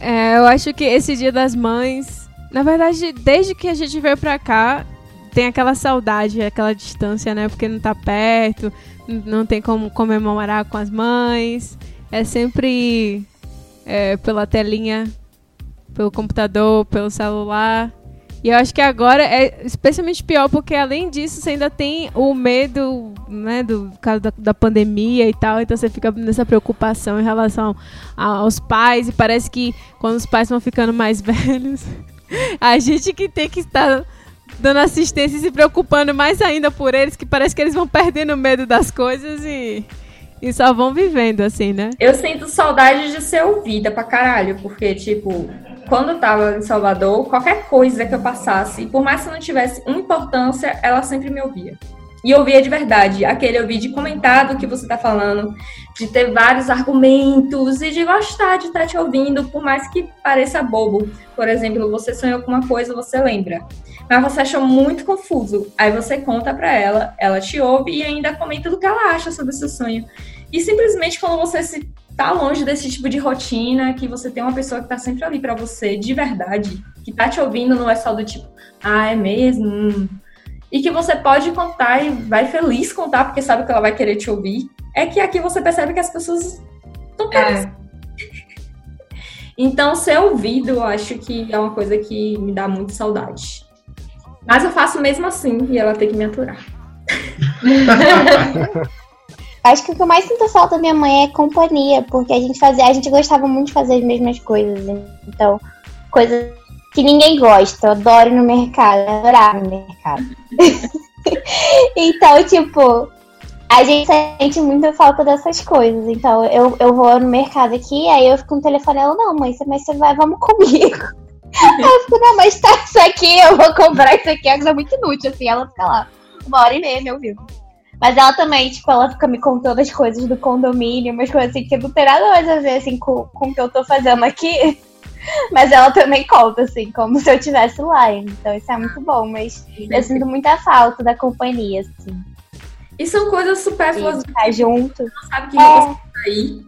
É, eu acho que esse Dia das Mães, na verdade, desde que a gente veio pra cá, tem aquela saudade, aquela distância, né? Porque não tá perto, não tem como comemorar com as mães. É sempre é, pela telinha, pelo computador, pelo celular. E eu acho que agora é especialmente pior porque além disso você ainda tem o medo, né, do caso da, da pandemia e tal, então você fica nessa preocupação em relação aos pais e parece que quando os pais vão ficando mais velhos, a gente que tem que estar dando assistência e se preocupando mais ainda por eles, que parece que eles vão perdendo medo das coisas e e só vão vivendo, assim, né? Eu sinto saudade de ser ouvida pra caralho, porque, tipo, quando eu tava em Salvador, qualquer coisa que eu passasse, por mais que não tivesse importância, ela sempre me ouvia. E ouvia de verdade. Aquele ouvir de comentar do que você tá falando, de ter vários argumentos e de gostar de estar tá te ouvindo, por mais que pareça bobo. Por exemplo, você sonhou com uma coisa, você lembra. Mas você achou muito confuso. Aí você conta para ela, ela te ouve e ainda comenta do que ela acha sobre o seu sonho. E simplesmente quando você se tá longe desse tipo de rotina, que você tem uma pessoa que tá sempre ali para você, de verdade, que tá te ouvindo, não é só do tipo, ah, é mesmo? E que você pode contar e vai feliz contar, porque sabe que ela vai querer te ouvir. É que aqui você percebe que as pessoas estão. É. Então, ser ouvido, eu acho que é uma coisa que me dá muito saudade. Mas eu faço mesmo assim e ela tem que me aturar. Acho que o que eu mais sinto falta da minha mãe é companhia, porque a gente fazia, a gente gostava muito de fazer as mesmas coisas. Então, coisas que ninguém gosta. Eu adoro ir no mercado, eu adorava no mercado. então, tipo, a gente sente muita falta dessas coisas. Então, eu, eu vou no mercado aqui, aí eu fico no telefone, ela, não, mãe, mas você vai, vamos comigo. Eu fico, não, mas tá isso aqui, eu vou comprar isso aqui, é muito inútil, assim, ela fica lá uma hora e meia me ouvindo. Mas ela também, tipo, ela fica me contando as coisas do condomínio, umas coisas assim que não tem nada mais a ver, assim, com, com o que eu tô fazendo aqui. Mas ela também conta, assim, como se eu estivesse lá. Então isso é muito bom, mas eu sinto muita falta da companhia, assim. E são coisas supérfluas. Ficar junto. Não sabe que é. você tá aí.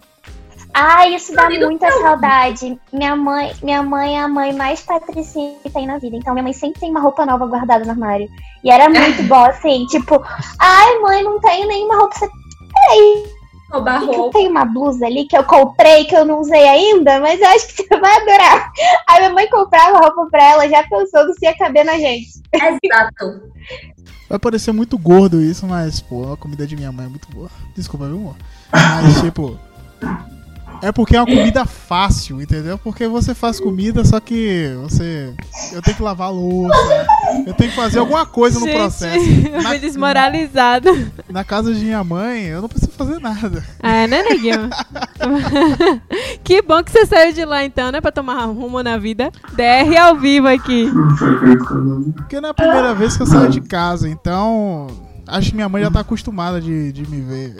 Ah, isso dá muita saudade. Minha mãe, minha mãe é a mãe mais patricinha que tem na vida. Então minha mãe sempre tem uma roupa nova guardada no armário. E era muito bom, assim, tipo, ai, mãe, não tenho nenhuma roupa. Você... Peraí. Roubar roupa. Eu tenho uma blusa ali que eu comprei, que eu não usei ainda, mas eu acho que você vai adorar. Aí minha mãe comprava roupa pra ela, já pensando se ia caber na gente. Exato. Vai parecer muito gordo isso, mas, pô, a comida de minha mãe é muito boa. Desculpa, meu amor. Mas, tipo, é porque é uma comida fácil, entendeu? Porque você faz comida, só que você. Eu tenho que lavar a louça, eu tenho que fazer alguma coisa no processo. Eu fui desmoralizada. Na casa de minha mãe, eu não preciso fazer nada. É, né, Neguinho? que bom que você saiu de lá então, né? Pra tomar rumo na vida. DR ao vivo aqui. Porque não é a primeira vez que eu saio de casa, então. Acho que minha mãe já tá acostumada de, de me ver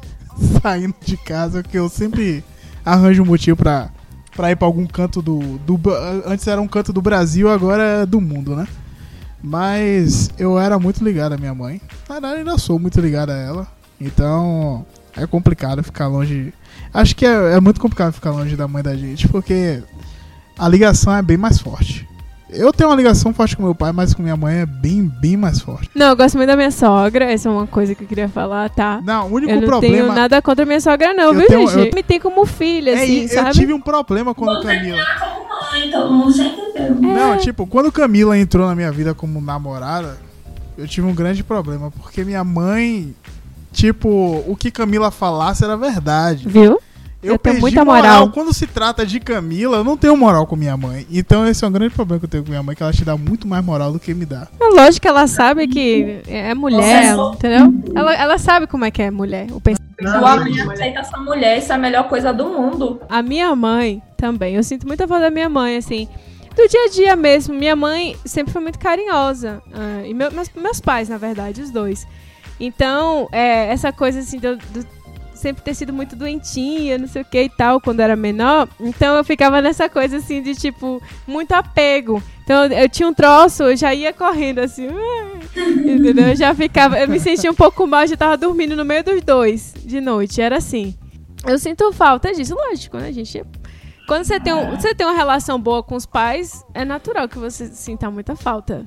saindo de casa, porque eu sempre arranja um motivo pra, pra ir pra algum canto do, do. Antes era um canto do Brasil, agora é do mundo, né? Mas eu era muito ligado à minha mãe. Na verdade, ainda sou muito ligado a ela. Então é complicado ficar longe. Acho que é, é muito complicado ficar longe da mãe da gente, porque a ligação é bem mais forte. Eu tenho uma ligação forte com meu pai, mas com minha mãe é bem, bem mais forte. Não, eu gosto muito da minha sogra. Essa é uma coisa que eu queria falar, tá? Não, o único eu não problema. tenho nada contra minha sogra, não, viu, tenho, gente? Eu... Me tem como filha, é, assim, eu sabe? Eu tive um problema quando Camila. Mãe, todo mundo já entendeu. É. Não, tipo, quando Camila entrou na minha vida como namorada, eu tive um grande problema. Porque minha mãe, tipo, o que Camila falasse era verdade. Viu? Eu, eu tenho muita moral. moral. Quando se trata de Camila, eu não tenho moral com minha mãe. Então esse é um grande problema que eu tenho com minha mãe, que ela te dá muito mais moral do que me dá. É lógico que ela sabe que é mulher, entendeu? Ela, ela sabe como é que é mulher. O pensamento. O homem aceita essa mulher, isso é a melhor coisa do mundo. A minha mãe também. Eu sinto muita falta da minha mãe, assim. Do dia a dia mesmo. Minha mãe sempre foi muito carinhosa. Uh, e meu, meus, meus pais, na verdade, os dois. Então, é, essa coisa assim do, do sempre ter sido muito doentinha, não sei o que e tal, quando era menor. Então eu ficava nessa coisa assim de tipo, muito apego. Então eu tinha um troço, eu já ia correndo assim. Entendeu? Eu já ficava. Eu me sentia um pouco mal, já tava dormindo no meio dos dois de noite. Era assim. Eu sinto falta disso, lógico, né, gente? Quando você tem, um, você tem uma relação boa com os pais, é natural que você sinta muita falta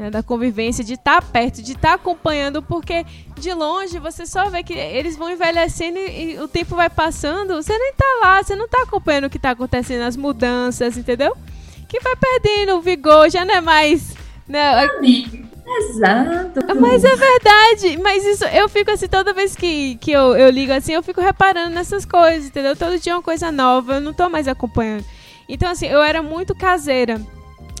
né, da convivência, de estar tá perto, de estar tá acompanhando, porque de longe você só vê que eles vão envelhecendo e, e o tempo vai passando, você nem tá lá, você não tá acompanhando o que tá acontecendo, as mudanças, entendeu? Que vai perdendo o vigor, já não é mais Não, é- Exato. mas é verdade. Mas isso, eu fico assim, toda vez que, que eu, eu ligo assim, eu fico reparando nessas coisas, entendeu? Todo dia é uma coisa nova, eu não tô mais acompanhando. Então, assim, eu era muito caseira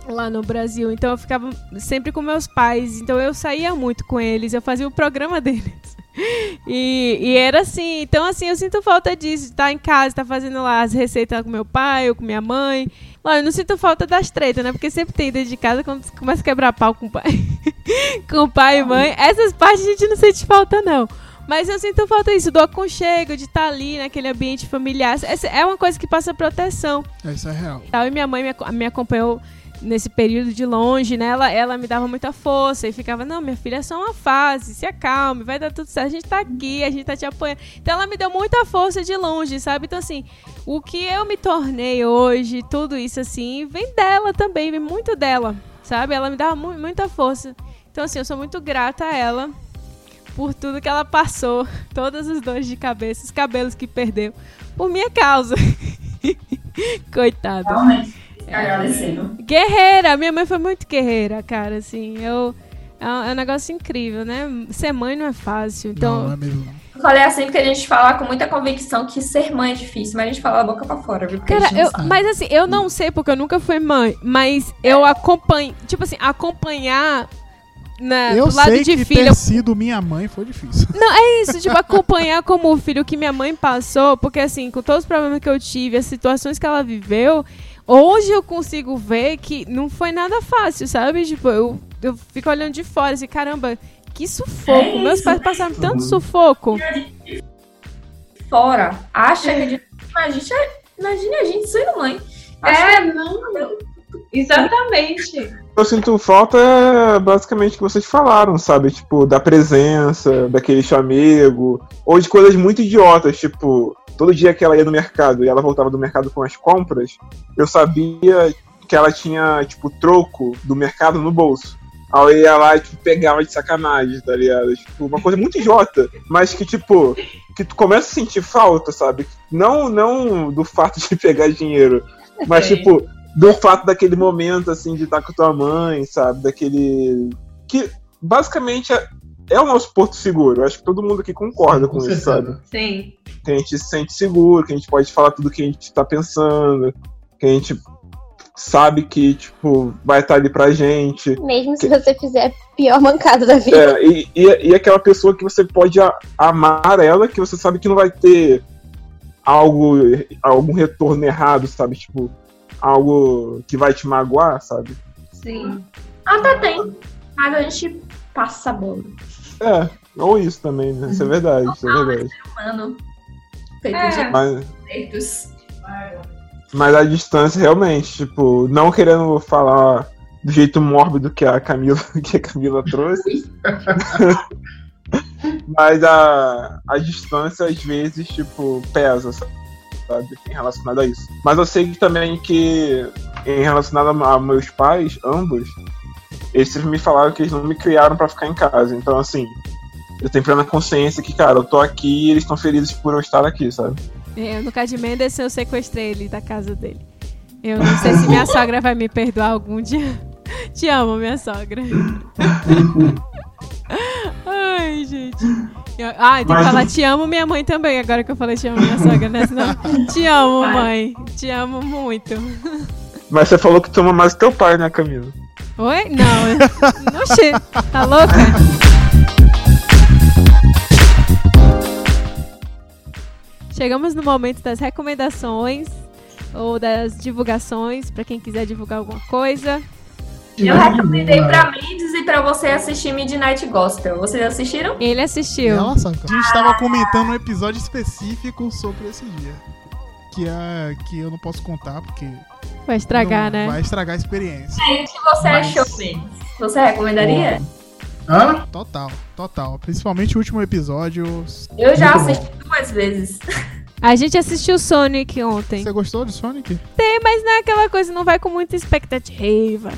lá no Brasil. Então eu ficava sempre com meus pais. Então eu saía muito com eles, eu fazia o programa deles. E, e era assim, então assim, eu sinto falta disso, de estar em casa, estar fazendo lá as receitas com meu pai ou com minha mãe. Lógico, eu não sinto falta das tretas, né? Porque sempre tem dentro de casa quando você começa a quebrar pau com o pai. com o pai e mãe. Essas partes a gente não sente falta, não. Mas eu sinto falta disso, do aconchego, de estar ali naquele ambiente familiar. Essa é uma coisa que passa proteção. Isso é real. E minha mãe me acompanhou nesse período de longe, né? Ela, ela me dava muita força e ficava, não, minha filha, é só uma fase, se acalme, vai dar tudo certo, a gente tá aqui, a gente tá te apoiando. Então ela me deu muita força de longe, sabe? Então, assim, o que eu me tornei hoje, tudo isso, assim, vem dela também, vem muito dela, sabe? Ela me dava mu- muita força. Então, assim, eu sou muito grata a ela por tudo que ela passou, todas as dores de cabeça, os cabelos que perdeu, por minha causa. Coitada. Realmente, agradecendo. Guerreira, minha mãe foi muito guerreira, cara, assim, eu... É um, é um negócio incrível, né? Ser mãe não é fácil, então... Não, não é mesmo. falei assim porque a gente fala com muita convicção que ser mãe é difícil, mas a gente fala da boca pra fora, viu? A Cara, eu, mas assim, eu não sei porque eu nunca fui mãe, mas eu acompanho, tipo assim, acompanhar na, Eu do lado sei de que filho. ter sido minha mãe foi difícil. Não, é isso, tipo, acompanhar como filho que minha mãe passou, porque assim, com todos os problemas que eu tive, as situações que ela viveu, hoje eu consigo ver que não foi nada fácil, sabe? Tipo, eu, eu fico olhando de fora, assim, caramba, que sufoco. É Meus pais passaram tanto sufoco. Fora, acha que. a gente- Imagina, imagina a gente sendo mãe. Acho É, não. Exatamente. Eu sinto falta é, basicamente o que vocês falaram, sabe? Tipo, da presença, daquele chamego, ou de coisas muito idiotas, tipo, todo dia que ela ia no mercado e ela voltava do mercado com as compras, eu sabia que ela tinha, tipo, troco do mercado no bolso. Aí eu ia lá e tipo, pegava de sacanagem, tá ligado? Tipo, uma coisa muito idiota, mas que, tipo, que tu começa a sentir falta, sabe? Não, não do fato de pegar dinheiro, mas, Sim. tipo, do fato daquele momento, assim, de estar com tua mãe, sabe? Daquele. Que basicamente é, o nosso porto seguro. Eu Acho que todo mundo aqui concorda com, Com isso, sabe? Sim. Que a gente se sente seguro, que a gente pode falar tudo que a gente tá pensando, que a gente sabe que, tipo, vai estar ali pra gente. Mesmo se você fizer a pior mancada da vida. É, e, e, e aquela pessoa que você pode a- amar ela, que você sabe que não vai ter algo, algum retorno errado, sabe? Tipo, algo que vai te magoar, sabe? Sim. Até tem, mas a gente passa a bola. É, ou isso também, né? Isso é verdade, isso é verdade. Mano, feito É. de Mas, defeitos. mas a distância, realmente, tipo, não querendo falar do jeito mórbido que a Camila, que a Camila trouxe. mas a, a distância, às vezes, tipo, pesa, sabe? Em relacionado a isso. Mas eu sei que também que, em relacionado a, a meus pais, ambos, eles sempre me falaram que eles não me criaram pra ficar em casa. Então, assim, eu tenho plena consciência que, cara, eu tô aqui e eles estão felizes por eu estar aqui, sabe? É, no caso de Mendes, eu sequestrei ele da casa dele. Eu não sei se minha sogra vai me perdoar algum dia. Te amo, minha sogra. Ai, gente. Eu- Ah, tem que Mas falar te amo minha mãe também, agora que eu falei te amo minha sogra, né? Senão, te amo, mãe. Te amo muito. Mas você falou que tu ama mais teu pai, né, Camila? Oi? Não. Oxê, tá louca? Chegamos no momento das recomendações ou das divulgações, pra quem quiser divulgar alguma coisa. Eu recomendei pra Mendes e pra você assistir Midnight Gospel. Vocês assistiram? Ele assistiu. Sabe. A gente tava comentando um episódio específico sobre esse dia. Que, é, que eu não posso contar, porque. Vai estragar, não- né? Vai estragar a experiência. O que você Mas- achou, Mendes? Você recomendaria? Hã? Total, total. Principalmente o último episódio. Eu já Muito bom. assisti duas vezes. A gente assistiu Sonic ontem. Você gostou de Sonic? Tem, mas não é aquela coisa, não vai com muita expectativa.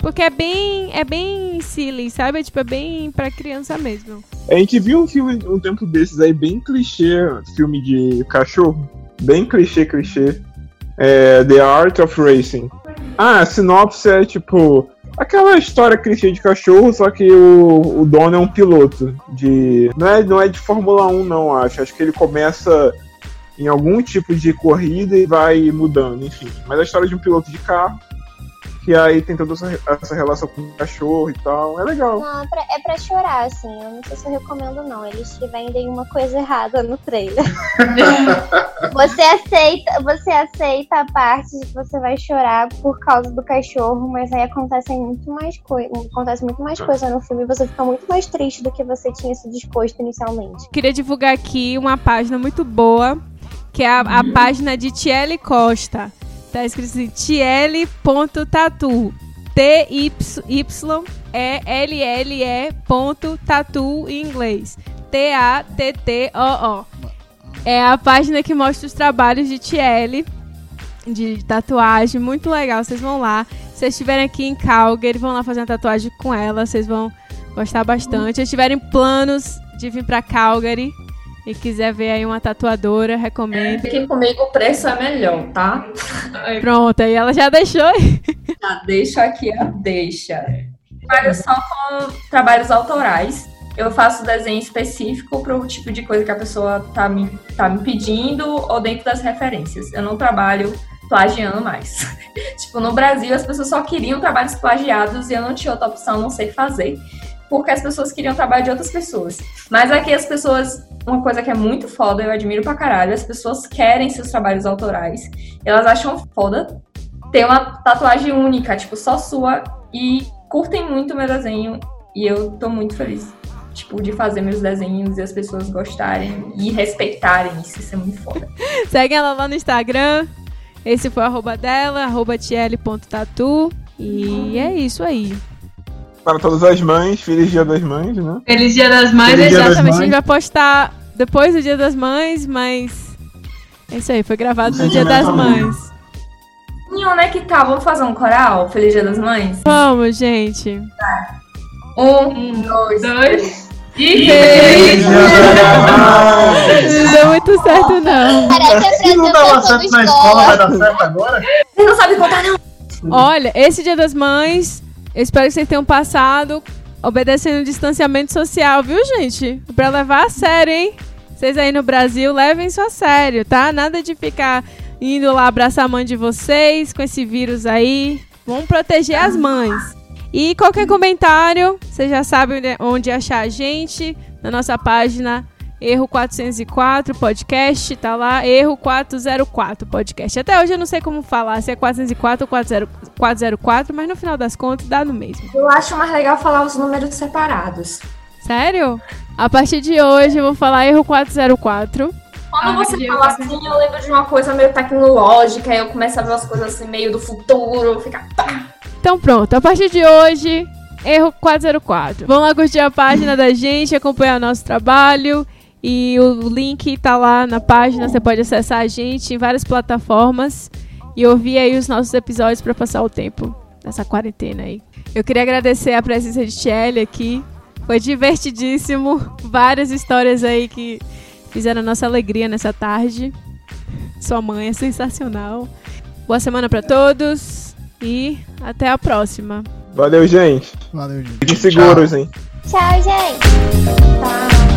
Porque é bem, é bem silly, sabe? Tipo, é bem pra criança mesmo. A gente viu um filme um tempo desses aí, bem clichê, filme de cachorro. Bem clichê, clichê. É, The Art of Racing. Ah, a sinopse é tipo. Aquela história clichê de cachorro, só que o, o dono é um piloto de. Não é, não é de Fórmula 1, não, acho. Acho que ele começa em algum tipo de corrida e vai mudando, enfim. Mas a história de um piloto de carro que aí tem toda essa, relação com o cachorro e tal. É legal. Não, é pra, é pra chorar, assim. Eu não sei se eu recomendo, não. Eles te vendem uma coisa errada no trailer. você aceita, você aceita a parte de que você vai chorar por causa do cachorro, mas aí acontecem muito mais coisa. Acontece muito mais coisa no filme e você fica muito mais triste do que você tinha se disposto inicialmente. Queria divulgar aqui uma página muito boa, que é a, a página de Tiele Costa. Tá escrito assim, tiele.tatu. T-Y-E-L-L-E ponto tatu em inglês. T-A-T-T-O-O. É a página que mostra os trabalhos de Tiele de tatuagem, muito legal. Vocês vão lá. Se vocês estiverem aqui em Calgary, vão lá fazer uma tatuagem com ela. Vocês vão gostar bastante. Se tiverem planos de vir para Calgary, e quiser ver aí uma tatuadora, recomendo. Fiquem comigo, o preço é melhor, tá? Pronto, aí ela já deixou. Já deixa aqui a deixa. Trabalho só com trabalhos autorais. Eu faço desenho específico para o tipo de coisa que a pessoa tá me, tá me pedindo ou dentro das referências. Eu não trabalho plagiando mais. tipo, no Brasil as pessoas só queriam trabalhos plagiados e eu não tinha outra opção, não sei fazer porque as pessoas queriam trabalho de outras pessoas. Mas aqui as pessoas, uma coisa que é muito foda, eu admiro pra caralho, as pessoas querem seus trabalhos autorais. Elas acham foda ter uma tatuagem única, tipo, só sua, e curtem muito meu desenho, e eu tô muito feliz. Tipo, de fazer meus desenhos e as pessoas gostarem e respeitarem isso, isso é muito foda. Segue ela lá no Instagram. Esse foi o arroba dela, arroba tiele.tatu. E é isso aí para todas as mães, feliz dia das mães, né? Feliz dia das mães, feliz exatamente. Das mães. A gente vai postar depois do dia das mães, mas é isso aí, foi gravado no dia das mães. E onde é que tá? Vamos fazer um coral? Feliz dia das mães? Vamos, gente. Tá. Um, dois, dois. E feliz Não deu muito certo, não. Se não dava certo na escola, vai dar certo agora? Você não sabe contar, não. Olha, esse dia das mães eu espero que vocês tenham passado obedecendo o distanciamento social, viu, gente? Pra levar a sério, hein? Vocês aí no Brasil, levem isso a sério, tá? Nada de ficar indo lá abraçar a mãe de vocês com esse vírus aí. Vamos proteger as mães. E qualquer comentário, vocês já sabem onde achar a gente na nossa página Erro 404 podcast, tá lá, Erro 404 podcast. Até hoje eu não sei como falar, se é 404 ou 404, mas no final das contas dá no mesmo. Eu acho mais legal falar os números separados. Sério? A partir de hoje eu vou falar Erro 404. Quando ah, você fala assim, eu lembro de uma coisa meio tecnológica, aí eu começo a ver umas coisas assim meio do futuro, ficar. Então pronto, a partir de hoje, Erro 404. Vão lá curtir a página da gente, acompanhar nosso trabalho e o link tá lá na página, você pode acessar a gente em várias plataformas e ouvir aí os nossos episódios para passar o tempo nessa quarentena aí. Eu queria agradecer a presença de Tchelle aqui. Foi divertidíssimo. Várias histórias aí que fizeram a nossa alegria nessa tarde. Sua mãe é sensacional. Boa semana para todos e até a próxima. Valeu, gente. Valeu, gente. Fiquem seguros, hein? Tchau, gente. Tchau.